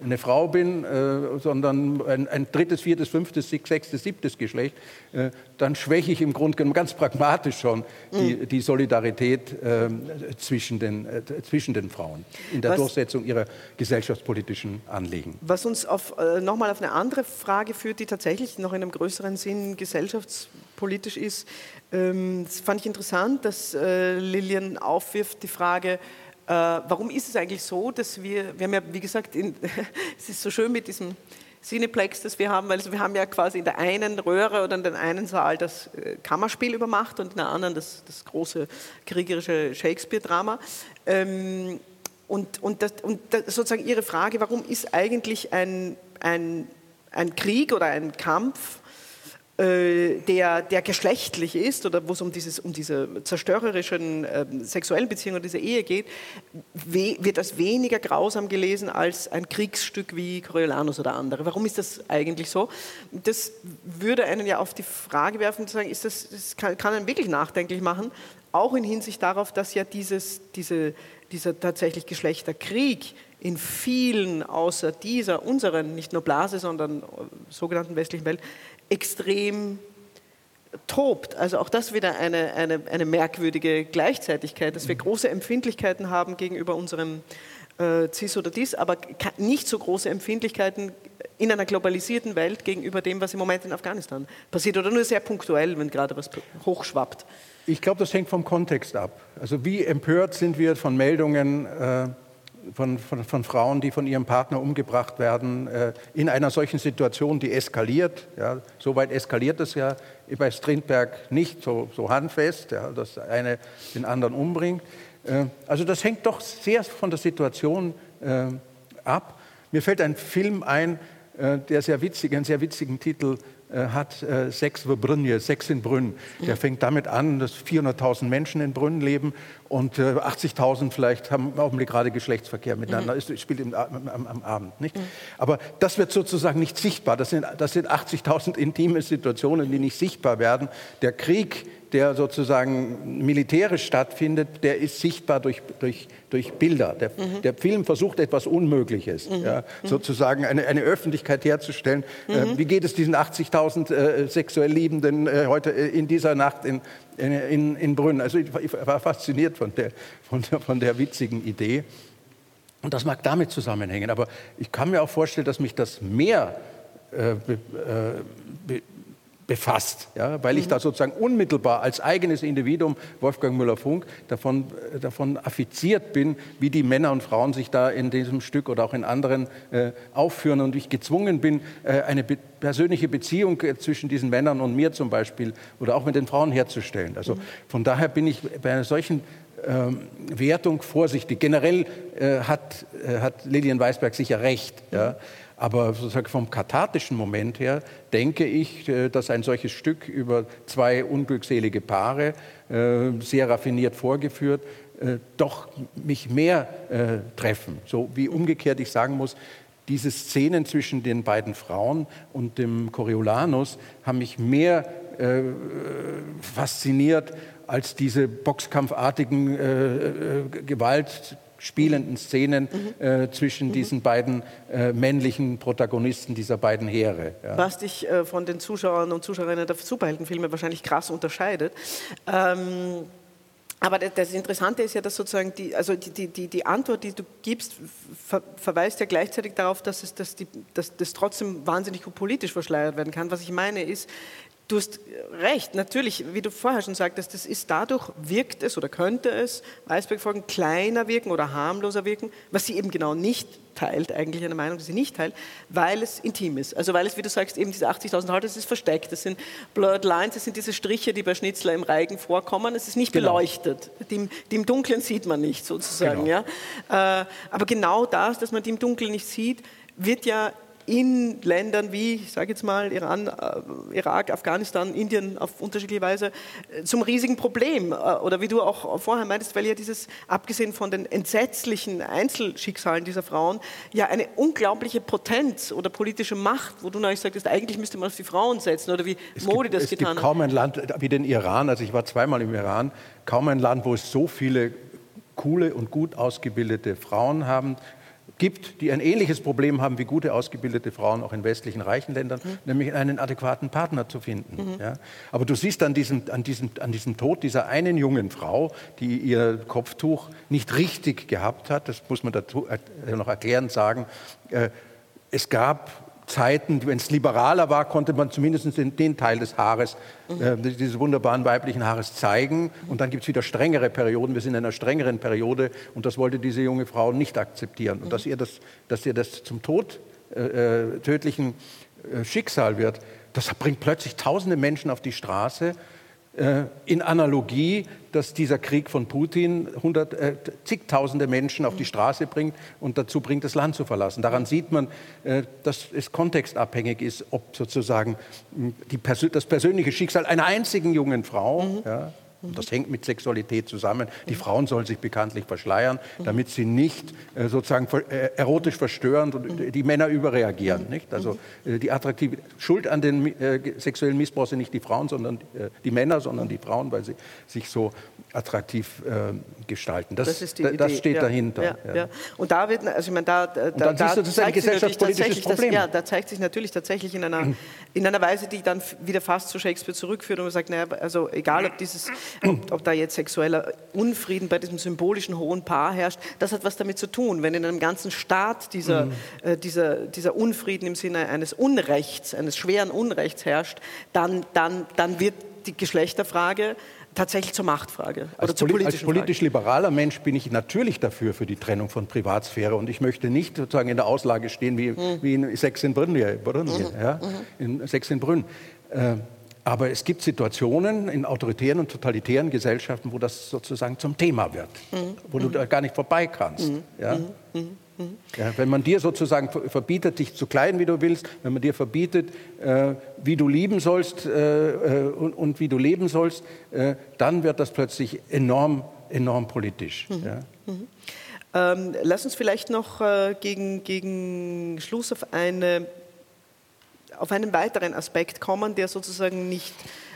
eine Frau bin, äh, sondern ein, ein, drittes, viertes, fünftes, sechstes, siebtes Geschlecht, äh, dann schwäche ich im Grunde genommen ganz pragmatisch schon die, mhm. die Solidarität ähm, zwischen, den, äh, zwischen den Frauen in der was, Durchsetzung ihrer gesellschaftspolitischen Anliegen. Was uns auf, äh, nochmal auf eine andere Frage führt, die tatsächlich noch in einem größeren Sinn gesellschaftspolitisch ist. Ähm, das fand ich interessant, dass äh, Lilian aufwirft die Frage, warum ist es eigentlich so, dass wir, wir haben ja, wie gesagt, in, es ist so schön mit diesem Cineplex, das wir haben, weil also wir haben ja quasi in der einen Röhre oder in der einen Saal das äh, Kammerspiel übermacht und in der anderen das, das große kriegerische Shakespeare-Drama. Ähm, und, und, das, und das, sozusagen Ihre Frage, warum ist eigentlich ein, ein, ein Krieg oder ein Kampf äh, der, der geschlechtlich ist oder wo es um, um diese zerstörerischen äh, sexuellen Beziehungen, diese Ehe geht, we, wird das weniger grausam gelesen als ein Kriegsstück wie Coriolanus oder andere. Warum ist das eigentlich so? Das würde einen ja auf die Frage werfen, zu sagen, ist das, das kann, kann einen wirklich nachdenklich machen, auch in Hinsicht darauf, dass ja dieses, diese, dieser tatsächlich Geschlechterkrieg in vielen außer dieser, unseren, nicht nur Blase, sondern äh, sogenannten westlichen Welt, extrem tobt. Also auch das wieder eine, eine, eine merkwürdige Gleichzeitigkeit, dass wir mhm. große Empfindlichkeiten haben gegenüber unserem äh, CIS oder DIS, aber nicht so große Empfindlichkeiten in einer globalisierten Welt gegenüber dem, was im Moment in Afghanistan passiert oder nur sehr punktuell, wenn gerade was hochschwappt. Ich glaube, das hängt vom Kontext ab. Also wie empört sind wir von Meldungen, äh von, von, von, Frauen, die von ihrem Partner umgebracht werden, äh, in einer solchen Situation, die eskaliert. Ja, so weit eskaliert es ja bei Strindberg nicht so, so handfest, ja, dass eine den anderen umbringt. Äh, also das hängt doch sehr von der Situation äh, ab. Mir fällt ein Film ein, äh, der sehr witzig, einen sehr witzigen Titel äh, hat äh, Sex in Brünn. Der fängt damit an, dass 400.000 Menschen in Brünn leben und 80.000 vielleicht haben im Augenblick gerade Geschlechtsverkehr miteinander. Mhm. Es spielt im, am, am, Abend. Nicht? Mhm. Aber das wird sozusagen nicht sichtbar. Das sind, das sind 80.000 intime Situationen, die nicht sichtbar werden. Der Krieg der sozusagen militärisch stattfindet, der ist sichtbar durch, durch, durch Bilder. Der, mhm. der Film versucht etwas Unmögliches, mhm. ja, mhm. sozusagen eine, eine Öffentlichkeit herzustellen. Äh, mhm. wie geht es diesen 80.000 äh, sexuell Liebenden äh, heute äh, in dieser Nacht in, in, in Brünn? Also ich war fasziniert von der, von, der, von der witzigen Idee. Und das mag damit zusammenhängen. Aber ich kann mir auch vorstellen, dass mich das mehr äh, be, äh, be, befasst, ja, weil ich da sozusagen unmittelbar als eigenes Individuum, Wolfgang Müller-Funk, davon, äh, davon affiziert bin, wie die Männer und Frauen sich da in diesem Stück oder auch in anderen äh, aufführen und ich gezwungen bin, äh, eine be persönliche Beziehung äh, zwischen diesen Männern und mir zum Beispiel oder auch mit den Frauen herzustellen. Also mhm. von daher bin ich bei einer solchen ähm, Wertung vorsichtig. Generell äh, hat, äh, hat Lilian Weisberg sicher recht. Ja. Aber sozusagen vom kathartischen Moment her denke ich, äh, dass ein solches Stück über zwei unglückselige Paare, äh, sehr raffiniert vorgeführt, äh, doch mich mehr treffen. So wie umgekehrt ich sagen muss, diese Szenen zwischen den beiden Frauen und dem Coriolanus haben mich mehr fasziniert als diese boxkampfartigen Gewalt spielenden Szenen mhm. äh, zwischen mhm. diesen beiden äh, männlichen Protagonisten dieser beiden Heere. Ja. Was dich äh, von den Zuschauern und Zuschauerinnen der Superheldenfilme wahrscheinlich krass unterscheidet. Ähm, aber das Interessante ist ja, dass sozusagen die, also die, die, die Antwort, die du gibst, ver, verweist ja gleichzeitig darauf, dass, es, dass, die, dass das trotzdem wahnsinnig politisch verschleiert werden kann. Was ich meine ist, Du hast recht, natürlich, wie du vorher schon sagtest, das ist dadurch, wirkt es oder könnte es, Eisbergfolgen kleiner wirken oder harmloser wirken, was sie eben genau nicht teilt, eigentlich eine Meinung, die sie nicht teilt, weil es intim ist. Also weil es, wie du sagst, eben diese 80.000 Haut, das ist versteckt, das sind Blurred Lines, das sind diese Striche, die bei Schnitzler im Reigen vorkommen, es ist nicht genau. beleuchtet, die, die, im Dunkeln sieht man nicht sozusagen. Genau. Ja? Äh, aber genau das, dass man die im Dunkeln nicht sieht, wird ja in Ländern wie, ich sage jetzt mal, Iran, äh, Irak, Afghanistan, Indien auf unterschiedliche Weise äh, zum riesigen Problem. Äh, oder wie du auch vorher meintest, weil ja dieses, abgesehen von den entsetzlichen Einzelschicksalen dieser Frauen, ja eine unglaubliche Potenz oder politische Macht, wo du neulich sagtest, eigentlich müsste man auf die Frauen setzen oder wie es Modi gibt, das getan hat. Es gibt kaum ein Land wie den Iran, also ich war zweimal im Iran, kaum ein Land, wo es so viele coole und gut ausgebildete Frauen haben, gibt, die ein ähnliches Problem haben wie gute ausgebildete Frauen auch in westlichen reichen Ländern, mhm. nämlich einen adäquaten Partner zu finden. Mhm. Ja? Aber du siehst an diesem, an, diesem, an diesem Tod dieser einen jungen Frau, die ihr Kopftuch nicht richtig gehabt hat, das muss man dazu noch erklärend sagen, äh, es gab Zeiten, wenn es liberaler war, konnte man zumindest den, den Teil des Haares, mhm. äh, dieses wunderbaren weiblichen Haares zeigen. Und dann gibt es wieder strengere Perioden. Wir sind in einer strengeren Periode und das wollte diese junge Frau nicht akzeptieren. Und dass ihr das, dass ihr das zum Tod äh, äh tödlichen äh, Schicksal wird, das bringt plötzlich tausende Menschen auf die Straße in Analogie, dass dieser Krieg von Putin hundert, äh, zigtausende Menschen auf die Straße bringt und dazu bringt, das Land zu verlassen. Daran sieht man, äh, dass es kontextabhängig ist, ob sozusagen die, das persönliche Schicksal einer einzigen jungen Frau mhm. ja, und das hängt mit Sexualität zusammen. Die Frauen sollen sich bekanntlich verschleiern, damit sie nicht äh, sozusagen äh, erotisch verstören und die Männer überreagieren. Nicht? Also äh, die attraktive Schuld an den äh, sexuellen Missbrauch sind nicht die Frauen, sondern äh, die Männer, sondern die Frauen, weil sie sich so attraktiv äh, gestalten. Das, das, das steht ja, dahinter. Ja, ja. Und da wird, also ich meine, da, da, da, da das ist ein gesellschaftspolitisches Problem. Das, ja, da zeigt sich natürlich tatsächlich in einer, in einer Weise, die dann wieder fast zu Shakespeare zurückführt und man sagt, naja, also egal, ob dieses ob, ob, da jetzt sexueller Unfrieden bei diesem symbolischen hohen Paar herrscht, das hat was damit zu tun. Wenn in einem ganzen Staat dieser, mhm. äh, dieser, dieser Unfrieden im Sinne eines Unrechts, eines schweren Unrechts herrscht, dann, dann, dann wird die Geschlechterfrage tatsächlich zur Machtfrage oder als zur politischen Als politisch liberaler Mensch bin ich natürlich dafür für die Trennung von Privatsphäre und ich möchte nicht sozusagen in der Auslage stehen wie, mhm. wie in Sex in Brünn, Brünn mhm. ja? in Sex in Brünn. Äh, aber es gibt Situationen in autoritären und totalitären Gesellschaften, wo das sozusagen zum Thema wird, mhm. wo du da gar nicht vorbei kannst. Mhm. Ja? Mhm. mhm. mhm. Ja, wenn man dir sozusagen verbietet, dich zu kleiden, wie du willst, wenn man dir verbietet, äh, wie du lieben sollst äh, äh und, und, wie du leben sollst, äh, dann wird das plötzlich enorm, enorm politisch. Mhm. Ja? Ähm, lass uns vielleicht noch äh, gegen, gegen Schluss auf eine auf einen weiteren Aspekt kommen, der sozusagen nicht,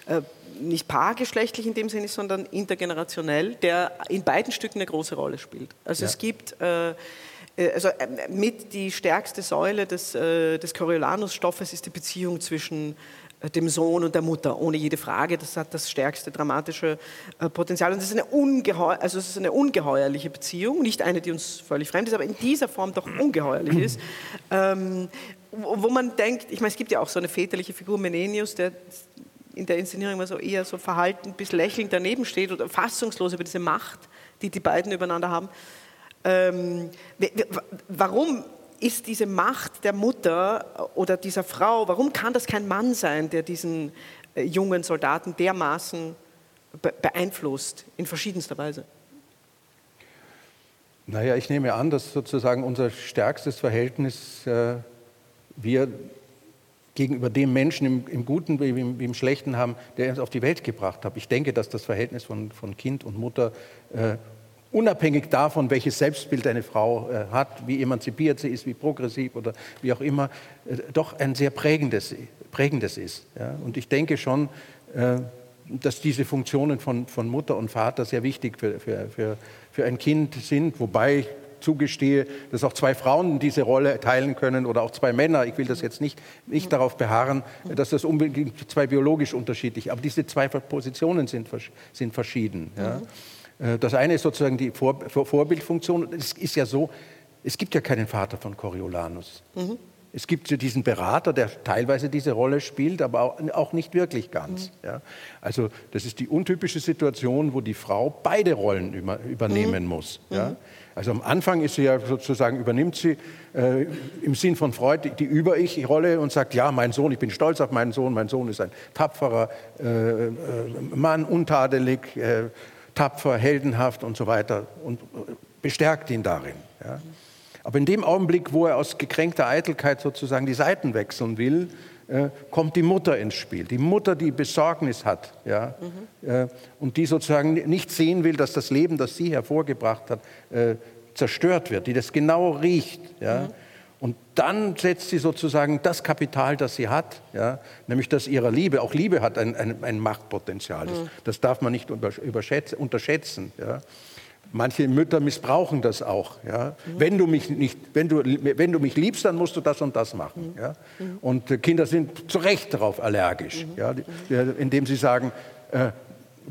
äh, nicht paargeschlechtlich in dem Sinne ist, sondern intergenerationell, der in beiden Stücken eine große Rolle spielt. Also ja. es gibt äh, äh also äh, mit die stärkste Säule des, äh, des Coriolanus-Stoffes ist die Beziehung zwischen dem Sohn und der Mutter, ohne jede Frage. Das hat das stärkste dramatische Potenzial. Und das ist eine, ungeheuer, also es ist eine ungeheuerliche Beziehung, nicht eine, die uns völlig fremd ist, aber in dieser Form doch ungeheuerlich ist. Ähm, wo man denkt, ich meine, es gibt ja auch so eine väterliche Figur, Menenius, der in der Inszenierung immer so eher so verhalten bis lächelnd daneben steht oder fassungslos über diese Macht, die die beiden übereinander haben. Ähm, warum ist diese Macht der Mutter oder dieser Frau, warum kann das kein Mann sein, der diesen äh, jungen Soldaten dermaßen beeinflusst in verschiedenster Weise? Naja, ich nehme an, dass sozusagen unser stärkstes Verhältnis äh, wir gegenüber dem Menschen im, im Guten wie im, wie im, Schlechten haben, der uns auf die Welt gebracht hat. Ich denke, dass das Verhältnis von, von Kind und Mutter äh, unabhängig davon, welches Selbstbild eine Frau äh, hat, wie emanzipiert sie ist, wie progressiv oder wie auch immer, äh, doch ein sehr prägendes, prägendes ist. Ja? Und ich denke schon, äh, dass diese Funktionen von, von Mutter und Vater sehr wichtig für, für, für, für ein Kind sind, wobei zugestehe, dass auch zwei Frauen diese Rolle teilen können oder auch zwei Männer. Ich will das jetzt nicht, nicht darauf beharren, dass das unbedingt zwei biologisch unterschiedlich, aber diese zwei Positionen sind, sind verschieden. Ja. Äh, das eine ist sozusagen die Vor Vorbildfunktion. Es ist ja so, es gibt ja keinen Vater von Coriolanus. Mhm. Es gibt diesen Berater, der teilweise diese Rolle spielt, aber auch nicht wirklich ganz. Mhm. Ja. Also das ist die untypische Situation, wo die Frau beide Rollen über, übernehmen mhm. muss. Ja. Also am Anfang ist sie ja sozusagen, übernimmt sie äh, im Sinn von Freud die Über-Ich-Rolle und sagt, ja, mein Sohn, ich bin stolz auf meinen Sohn, mein Sohn ist ein tapferer äh, äh Mann, untadelig, äh, tapfer, heldenhaft und so weiter und äh, bestärkt ihn darin. Ja. Aber in dem Augenblick, wo er aus gekränkter Eitelkeit sozusagen die Seiten wechseln will, äh, kommt die Mutter ins Spiel. Die Mutter, die Besorgnis hat ja, mhm. äh, und die sozusagen nicht sehen will, dass das Leben, das sie hervorgebracht hat, äh, zerstört wird, die das genau riecht. Ja. Mhm. Und dann setzt sie sozusagen das Kapital, das sie hat, ja, nämlich das ihrer Liebe. Auch Liebe hat ein, ein, ein Machtpotenzial. Das, mhm. das, darf man nicht unterschätzen. Ja Manche Mütter missbrauchen das auch. Ja? Mhm. Wenn, du mich nicht, wenn, du, wenn du mich liebst, dann musst du das und das machen. Mhm. Ja? Und äh, Kinder sind zu Recht darauf allergisch, mhm. ja? indem sie sagen, äh,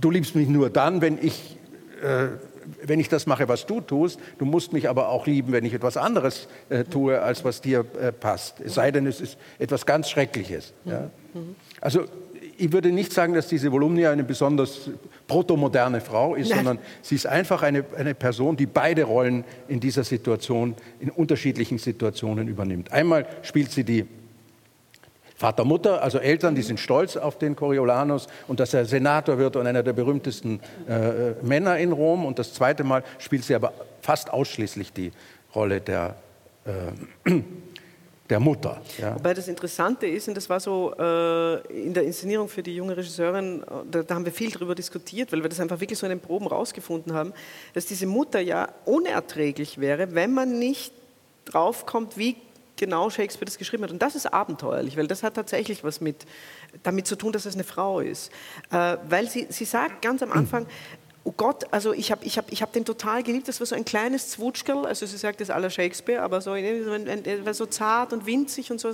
du liebst mich nur dann, wenn ich, äh, wenn ich das mache, was du tust. Du musst mich aber auch lieben, wenn ich etwas anderes äh, tue, als was dir äh, passt. Es sei denn, es ist etwas ganz Schreckliches. Ja? Also ich würde nicht sagen, dass diese Volumnia eine besonders protomoderne Frau ist, Nein. sondern sie ist einfach eine, eine Person, die beide Rollen in dieser Situation, in unterschiedlichen Situationen übernimmt. Einmal spielt sie die Vater, Mutter, also Eltern, die sind stolz auf den Coriolanus und dass er Senator wird und einer der berühmtesten äh, Männer in Rom. Und das zweite Mal spielt sie aber fast ausschließlich die Rolle der äh, der Mutter. Ja. Wobei das Interessante ist, und das war so äh, in der Inszenierung für die junge Regisseurin, da, da, haben wir viel darüber diskutiert, weil wir das einfach wirklich so in den Proben rausgefunden haben, dass diese Mutter ja unerträglich wäre, wenn man nicht draufkommt, wie genau Shakespeare das geschrieben hat. Und das ist abenteuerlich, weil das hat tatsächlich was mit, damit zu tun, dass es eine Frau ist. Äh, weil sie, sie sagt ganz am Anfang, oh Gott, also ich habe ich hab, ich hab den total geliebt, das war so ein kleines Zwutschkerl, also sie sagt das aller Shakespeare, aber so, er war so zart und winzig und so.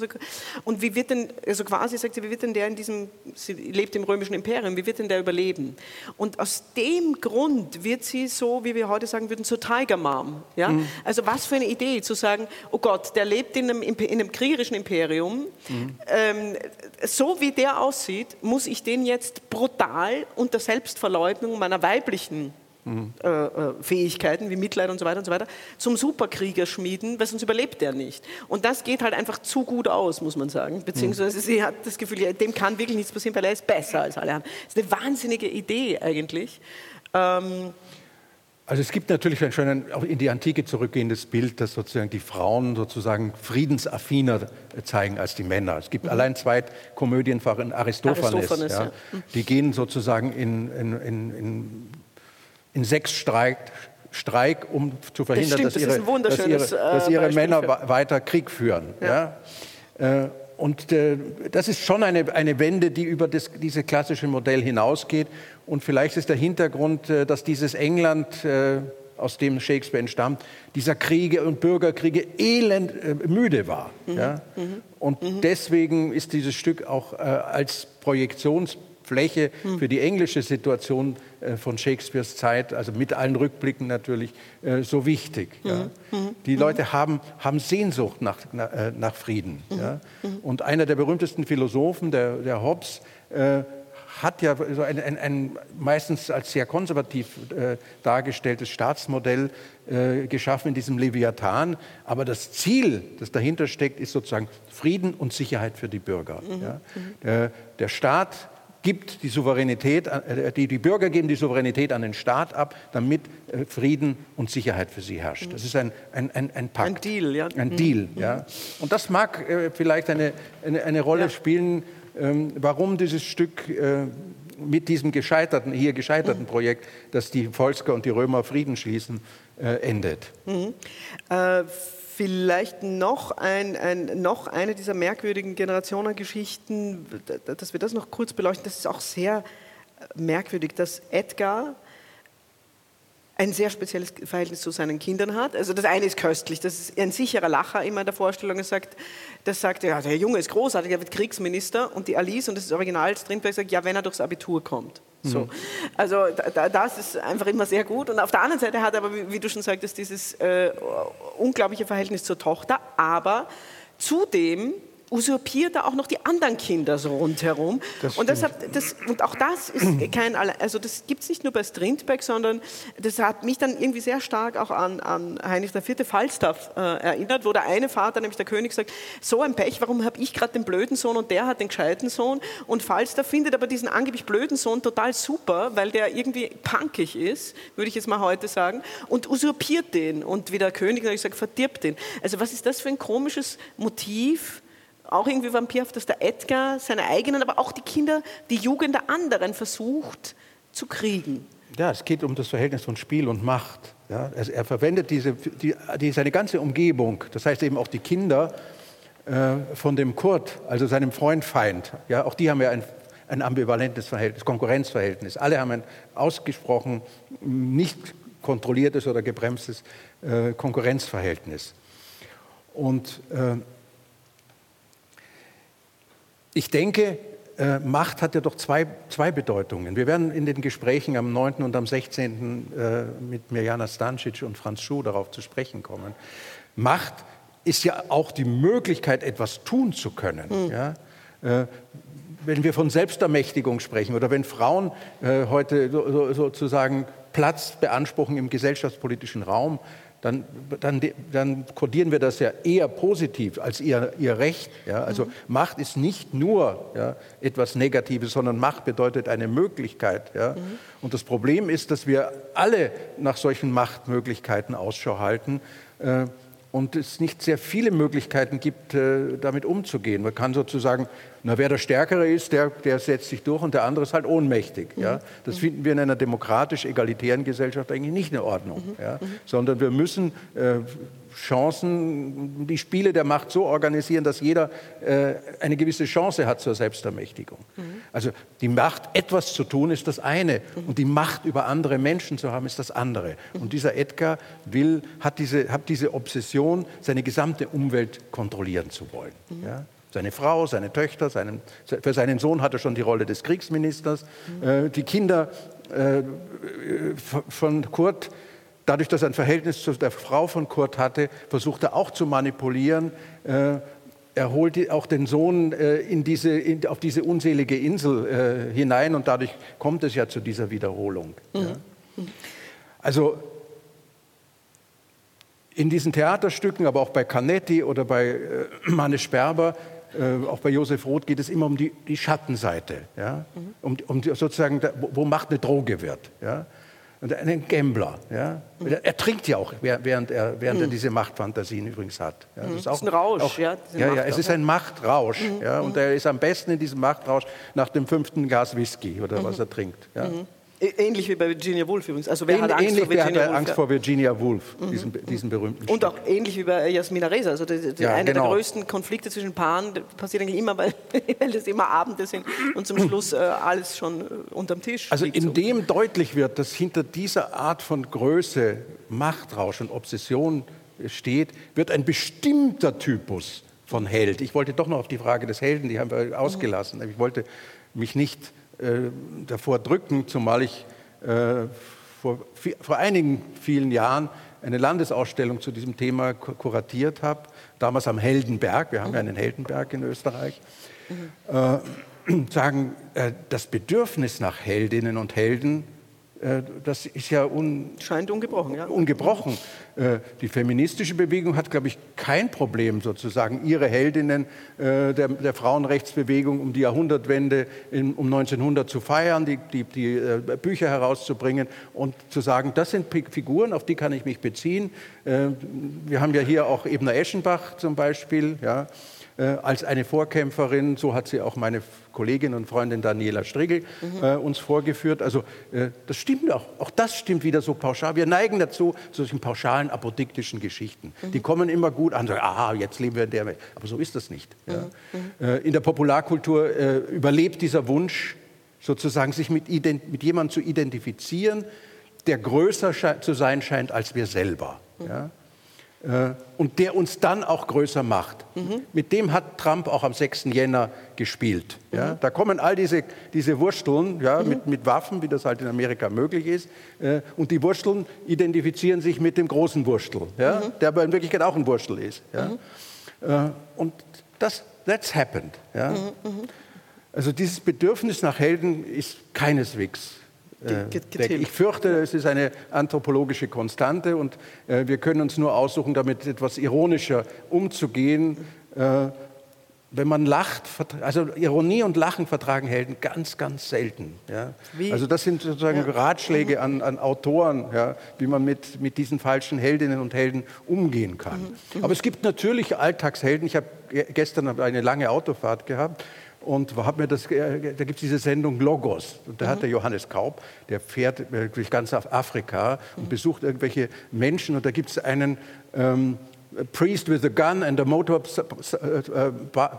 Und wie wird denn, also quasi sagt sie, wie wird denn der in diesem, sie lebt im römischen Imperium, wie wird denn der überleben? Und aus dem Grund wird sie so, wie wir heute sagen würden, zur Tiger Mom. Ja? Mhm. Also was für eine Idee, zu sagen, oh Gott, der lebt in einem, in einem kriegerischen Imperium, mhm. ähm, so wie der aussieht, muss ich den jetzt brutal unter Selbstverleugnung meiner weiblichen menschlichen äh, äh, Fähigkeiten wie Mitleid und so weiter und so weiter zum Superkrieger schmieden, weil sonst überlebt er nicht. Und das geht halt einfach zu gut aus, muss man sagen. Beziehungsweise sie hat das Gefühl, dem kann wirklich nichts passieren, weil er ist besser als alle anderen. Das ist eine wahnsinnige Idee eigentlich. Ähm, also es gibt natürlich ein auch in die Antike zurückgehendes Bild, dass sozusagen die Frauen sozusagen friedensaffiner zeigen als die Männer. Es gibt mhm. allein zwei Komödien von Aristophanes, Aristophanes ja, ja. die gehen sozusagen in, in, in, in Sexstreik, Streik, um zu verhindern, das stimmt, dass, ihre, das dass, ihre, dass ihre äh, Männer für. weiter Krieg führen. Ja. ja? Äh, und äh, das ist schon eine, eine Wende, die über das, dieses klassische Modell hinausgeht. Und vielleicht ist der Hintergrund, äh, dass dieses England, äh, aus dem Shakespeare entstammt, dieser Kriege und Bürgerkriege elend äh, müde war. Mhm. Ja? Mhm. Und mhm. deswegen ist dieses Stück auch äh, als Projektionsfläche mhm. für die englische Situation äh, von Shakespeares Zeit, also mit allen Rückblicken natürlich, äh, so wichtig. Ja. Mhm. mhm. Die mhm. Leute haben, haben Sehnsucht nach, äh, nach Frieden. Ja. Und einer der berühmtesten Philosophen, der, der Hobbes, hat ja so ein, ein, ein, meistens als sehr konservativ äh, dargestelltes Staatsmodell äh, geschaffen in diesem Leviathan. Aber das Ziel, das dahinter steckt, ist sozusagen Frieden und Sicherheit für die Bürger. Mhm. Ja. Der, der Staat gibt die Souveränität, äh, die, die Bürger geben die Souveränität an den Staat ab, damit äh, Frieden und Sicherheit für sie herrscht. Das ist ein, ein, ein, ein Pakt. Ein Deal, ja. Ein. Deal, ja. Mhm. Und das mag äh, vielleicht eine, eine, eine Rolle ja. spielen, ähm, warum dieses Stück äh, mit diesem gescheiterten, hier gescheiterten mhm. Projekt, dass die Volsker und die Römer Frieden schließen, äh, endet. Mhm. Äh, Vielleicht noch, ein, ein, noch eine dieser merkwürdigen Generationengeschichten, dass wir das noch kurz beleuchten. Das ist auch sehr merkwürdig, dass Edgar ein sehr spezielles Verhältnis zu seinen Kindern hat. Also das eine ist köstlich, das ist ein sicherer Lacher immer in der Vorstellung. Er sagt, das sagt, ja, der Junge ist großartig, er wird Kriegsminister. Und die Alice, und das ist Original drin, sagt, ja, wenn er durchs Abitur kommt. So. Mhm. Also da, das ist einfach immer sehr gut. Und auf der anderen Seite hat er aber, wie, wie du schon sagtest, dieses äh, unglaubliche Verhältnis zur Tochter. Aber zudem usurpiert er auch noch die anderen Kinder so rundherum. Das und, das hat, das, und auch das ist kein, also das gibt es nicht nur bei Strindberg, sondern das hat mich dann irgendwie sehr stark auch an, an Heinrich IV. Falstaff äh, erinnert, wo der eine Vater, nämlich der König, sagt, so ein Pech, warum habe ich gerade den blöden Sohn und der hat den gescheiten Sohn? Und Falstaff findet aber diesen angeblich blöden Sohn total super, weil der irgendwie punkig ist, würde ich jetzt mal heute sagen, und usurpiert den. Und wie der König, ich sage, verdirbt den. Also was ist das für ein komisches Motiv? Auch irgendwie vampirhaft, dass der Edgar seine eigenen, aber auch die Kinder, die Jugend der anderen versucht zu kriegen. Ja, es geht um das Verhältnis von Spiel und Macht. Ja, also er verwendet diese, die, die, seine ganze Umgebung, das heißt eben auch die Kinder äh, von dem Kurt, also seinem Freund Feind. Ja, auch die haben ja ein, ein ambivalentes Verhältnis, Konkurrenzverhältnis. Alle haben ein ausgesprochen nicht kontrolliertes oder gebremstes äh, Konkurrenzverhältnis. Und äh, ich denke, äh, Macht hat ja doch zwei, zwei Bedeutungen. Wir werden in den Gesprächen am 9. und am 16. Äh, mit Mirjana Stancic und Franz Schuh darauf zu sprechen kommen. Macht ist ja auch die Möglichkeit, etwas tun zu können. Mhm. Ja? Äh, wenn wir von Selbstermächtigung sprechen oder wenn Frauen äh, heute so, so, sozusagen Platz beanspruchen im gesellschaftspolitischen Raum, dann, dann, dann kodieren wir das ja eher positiv als ihr, ihr Recht. Ja? Also mhm. Macht ist nicht nur ja, etwas Negatives, sondern Macht bedeutet eine Möglichkeit. Ja? Mhm. Und das Problem ist, dass wir alle nach solchen Machtmöglichkeiten Ausschau halten. Äh, und es nicht sehr viele Möglichkeiten gibt, äh, damit umzugehen. Man kann sozusagen, na, wer der Stärkere ist, der, der setzt sich durch und der andere ist halt ohnmächtig. Ja? Mhm. Das mhm. finden wir in einer demokratisch-egalitären Gesellschaft eigentlich nicht in Ordnung. Mhm. Ja? Sondern wir müssen äh, Chancen, die Spiele der Macht so organisieren, dass jeder äh, eine gewisse Chance hat zur Selbstermächtigung. Mhm. Also die Macht, etwas zu tun, ist das eine. Mhm. Und die Macht über andere Menschen zu haben, ist das andere. Mhm. Und dieser Edgar will, hat, diese, hat diese Obsession, seine gesamte Umwelt kontrollieren zu wollen. Mhm. Ja? Seine Frau, seine Töchter, seinen, für seinen Sohn hat er schon die Rolle des Kriegsministers. Mhm. Äh, die Kinder äh, von Kurt dadurch, dass er ein Verhältnis zu der Frau von Kurt hatte, versucht er auch zu manipulieren. Äh, er holt auch den Sohn in diese, in, auf diese unselige Insel hinein und dadurch kommt es ja zu dieser Wiederholung. Mhm. Ja. Also in diesen Theaterstücken, aber auch bei Canetti oder bei äh, Manne Sperber, äh, auch bei Josef Roth geht es immer um die, die Schattenseite, ja? Mhm. um, um die, sozusagen, wo Macht eine Droge wird. Ja? und einen Gambler. Ja? Mhm. Er trinkt ja auch, während er, während mhm. er diese Machtfantasien übrigens hat. Ja, das, ist auch, das ist ein Rausch. Auch, ja, ja, ja, es ist ein Machtrausch. Mhm. Ja, und mhm. er ist am besten in diesem Machtrausch nach dem fünften Gas Whisky oder was mhm. er trinkt. Ja. Ähnlich wie bei Virginia Woolf übrigens. Also wer hat Angst ähnlich, vor Virginia wer hat Woolf? Angst vor Virginia Woolf, mhm. diesen, diesen berühmten Und auch ähnlich wie bei Jasmina Reza. Also die, die ja, einer genau. der größten Konflikte zwischen Paaren passiert eigentlich immer, weil, weil das immer Abende sind und zum Schluss äh, alles schon äh, unterm Tisch Also indem so. deutlich wird, dass hinter dieser Art von Größe, Machtrausch und Obsession steht, wird ein bestimmter Typus von Held. Ich wollte doch noch auf die Frage des Helden, die haben wir ausgelassen. Ich wollte mich nicht äh, davor drücken, zumal ich äh, vor, vor einigen vielen Jahren eine Landesausstellung zu diesem Thema kuratiert habe, damals am Heldenberg, wir haben ja einen Heldenberg in Österreich, mhm. äh, sagen, äh, das Bedürfnis nach Heldinnen und Helden das ist ja un scheint ungebrochen. Ja. ungebrochen. Äh, die feministische Bewegung hat, glaube ich, kein Problem, sozusagen ihre Heldinnen äh, der, der Frauenrechtsbewegung um die Jahrhundertwende in, um 1900 zu feiern, die, die, die Bücher herauszubringen und zu sagen, das sind Figuren, auf die kann ich mich beziehen. Wir haben ja hier auch Ebner Eschenbach zum Beispiel. Ja äh, als eine Vorkämpferin. So hat sie auch meine Kollegin und Freundin Daniela Strigel mhm. äh, uns vorgeführt. Also äh, das stimmt auch. Auch das stimmt wieder so pauschal. Wir neigen dazu, solchen pauschalen apodiktischen Geschichten. Mhm. Die kommen immer gut an. Sagen, ah, jetzt leben wir in der Welt. Aber so ist das nicht. Mhm. Ja. Äh, in der Popularkultur äh, überlebt dieser Wunsch, sozusagen sich mit, mit jemandem zu identifizieren, der größer zu sein scheint als wir selber. Mhm. Ja? Äh, und der uns dann auch größer macht. Mhm. Mit dem hat Trump auch am 6. Jänner gespielt. Ja, mhm. Da kommen all diese, diese Wursteln ja, mhm. mit, mit Waffen, wie das halt in Amerika möglich ist. Äh, und die Wursteln identifizieren sich mit dem großen Wurstel, ja, mhm. der aber in Wirklichkeit auch ein Wurstel ist. Ja. Mhm. Äh, und das, that's happened. Ja. Mhm. Also dieses Bedürfnis nach Helden ist keineswegs äh, ich fürchte, es ist eine anthropologische Konstante und äh, wir können uns nur aussuchen, damit etwas ironischer umzugehen. Äh, wenn man lacht, also Ironie und Lachen vertragen Helden ganz, ganz selten. Ja? Also das sind sozusagen ja. Ratschläge an, an Autoren, ja, wie man mit, mit diesen falschen Heldinnen und Helden umgehen kann. Mhm. Aber es gibt natürlich Alltagshelden. Ich habe gestern eine lange Autofahrt gehabt und habe mir das, da gibt es diese Sendung Logos. Und da mhm. hat der Johannes Kaub, der fährt äh, durch ganz Afrika und mhm. besucht irgendwelche Menschen. Und da gibt es einen ähm, Priest with a Gun and a motor, äh,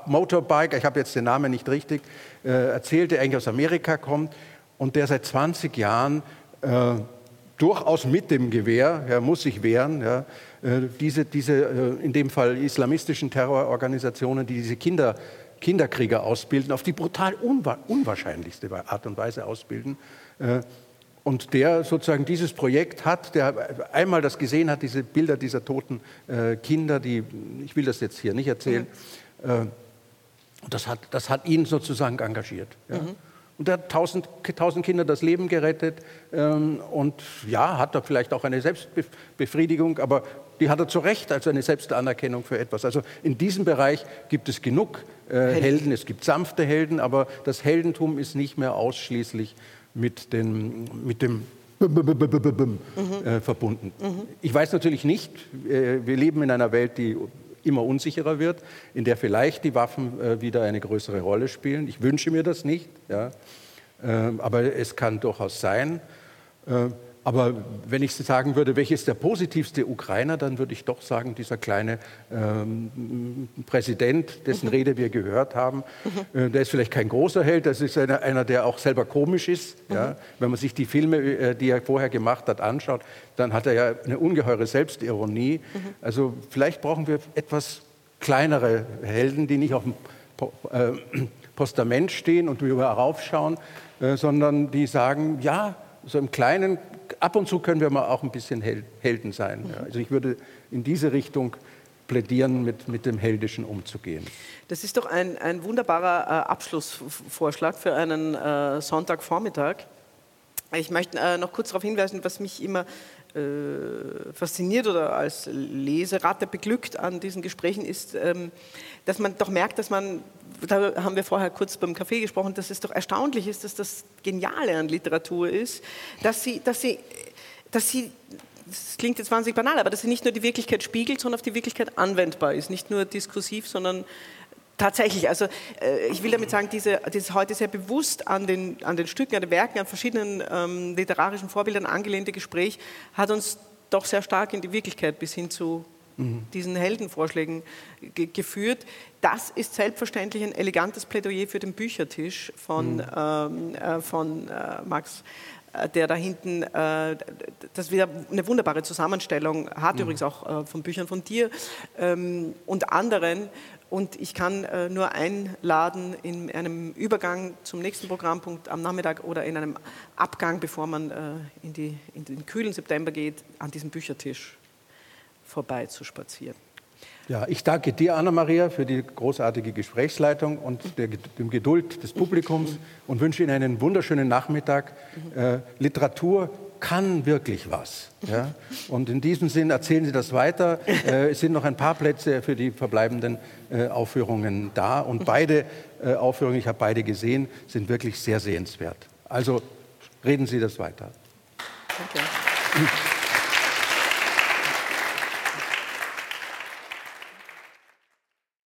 Motorbike, ich habe jetzt den Namen nicht richtig äh, erzählt, der eigentlich aus Amerika kommt und der seit 20 Jahren äh, durchaus mit dem Gewehr, er muss sich wehren. Ja. Äh, diese, diese äh, in dem Fall islamistischen Terrororganisationen, die diese Kinder, Kinderkrieger ausbilden, auf die brutal unwahrscheinlichste Art und Weise ausbilden. Äh, und der sozusagen dieses Projekt hat, der einmal das gesehen hat, diese Bilder dieser toten Kinder, die, ich will das jetzt hier nicht erzählen, mhm. das, hat, das hat ihn sozusagen engagiert. Ja. Mhm. Und er hat tausend, tausend Kinder das Leben gerettet. Ähm, und ja, hat er vielleicht auch eine Selbstbefriedigung, aber die hat er zu Recht als eine Selbstanerkennung für etwas. Also in diesem Bereich gibt es genug äh, Helden. Helden. Es gibt sanfte Helden, aber das Heldentum ist nicht mehr ausschließlich mit, den, mit dem mhm. äh, verbunden. Mhm. Ich weiß natürlich nicht, äh, wir leben in einer Welt, die immer unsicherer wird, in der vielleicht die Waffen äh, wieder eine größere Rolle spielen. Ich wünsche mir das nicht, ja. äh, aber es kann durchaus sein. Aber wenn ich sagen würde, welches ist der positivste Ukrainer, dann würde ich doch sagen, dieser kleine ähm, Präsident, dessen mhm. Rede wir gehört haben, mhm. äh, der ist vielleicht kein großer Held, das ist einer, einer der auch selber komisch ist. Mhm. Ja? Wenn man sich die Filme, äh, die er vorher gemacht hat, anschaut, dann hat er ja eine ungeheure Selbstironie. Mhm. Also vielleicht brauchen wir etwas kleinere Helden, die nicht auf dem äh, Postament stehen und wir raufschauen, äh, sondern die sagen, ja, so im Kleinen ab und zu können wir mal auch ein bisschen Helden sein. Ja. Also ich würde in diese Richtung plädieren, mit, mit dem Heldischen umzugehen. Das ist doch ein, ein wunderbarer äh, Abschlussvorschlag für einen äh, Sonntagvormittag. Ich möchte äh, noch kurz darauf hinweisen, was mich immer äh, fasziniert oder als Leseratte beglückt an diesen Gesprächen ist, ähm, dass man doch merkt, dass man, da haben wir vorher kurz beim Café gesprochen, dass es doch erstaunlich ist, dass das Geniale an Literatur ist, dass sie, dass sie, dass sie das klingt jetzt wahnsinnig banal, aber dass sie nicht nur die Wirklichkeit spiegelt, sondern auf die Wirklichkeit anwendbar ist. Nicht nur diskursiv, sondern Tatsächlich, also äh, ich will damit sagen, diese, dieses heute sehr bewusst an den, an den Stücken, an den Werken, an verschiedenen ähm, literarischen Vorbildern angelehnte Gespräch hat uns doch sehr stark in die Wirklichkeit bis hin zu mhm. diesen Heldenvorschlägen ge geführt. Das ist selbstverständlich ein elegantes Plädoyer für den Büchertisch von, mhm. ähm, äh, von äh, Max äh, der da hinten, äh, das wieder eine wunderbare Zusammenstellung hat, mhm. übrigens auch äh, von Büchern von dir ähm, und anderen. Und ich kann äh, nur einladen in einem Übergang zum nächsten Programmpunkt am Nachmittag oder in einem Abgang, bevor man äh, in, die, in, den kühlen September geht, an diesem Büchertisch vorbei zu spazieren. Ja, ich danke dir, Anna-Maria, für die großartige Gesprächsleitung und der, dem Geduld des Publikums und wünsche Ihnen einen wunderschönen Nachmittag. Äh, Literatur kann wirklich was. Ja? Und in diesem Sinn erzählen Sie das weiter. Äh, es sind noch ein paar Plätze für die verbleibenden äh, Aufführungen da. Und beide äh, Aufführungen, ich habe beide gesehen, sind wirklich sehr sehenswert. Also reden Sie das weiter. Danke.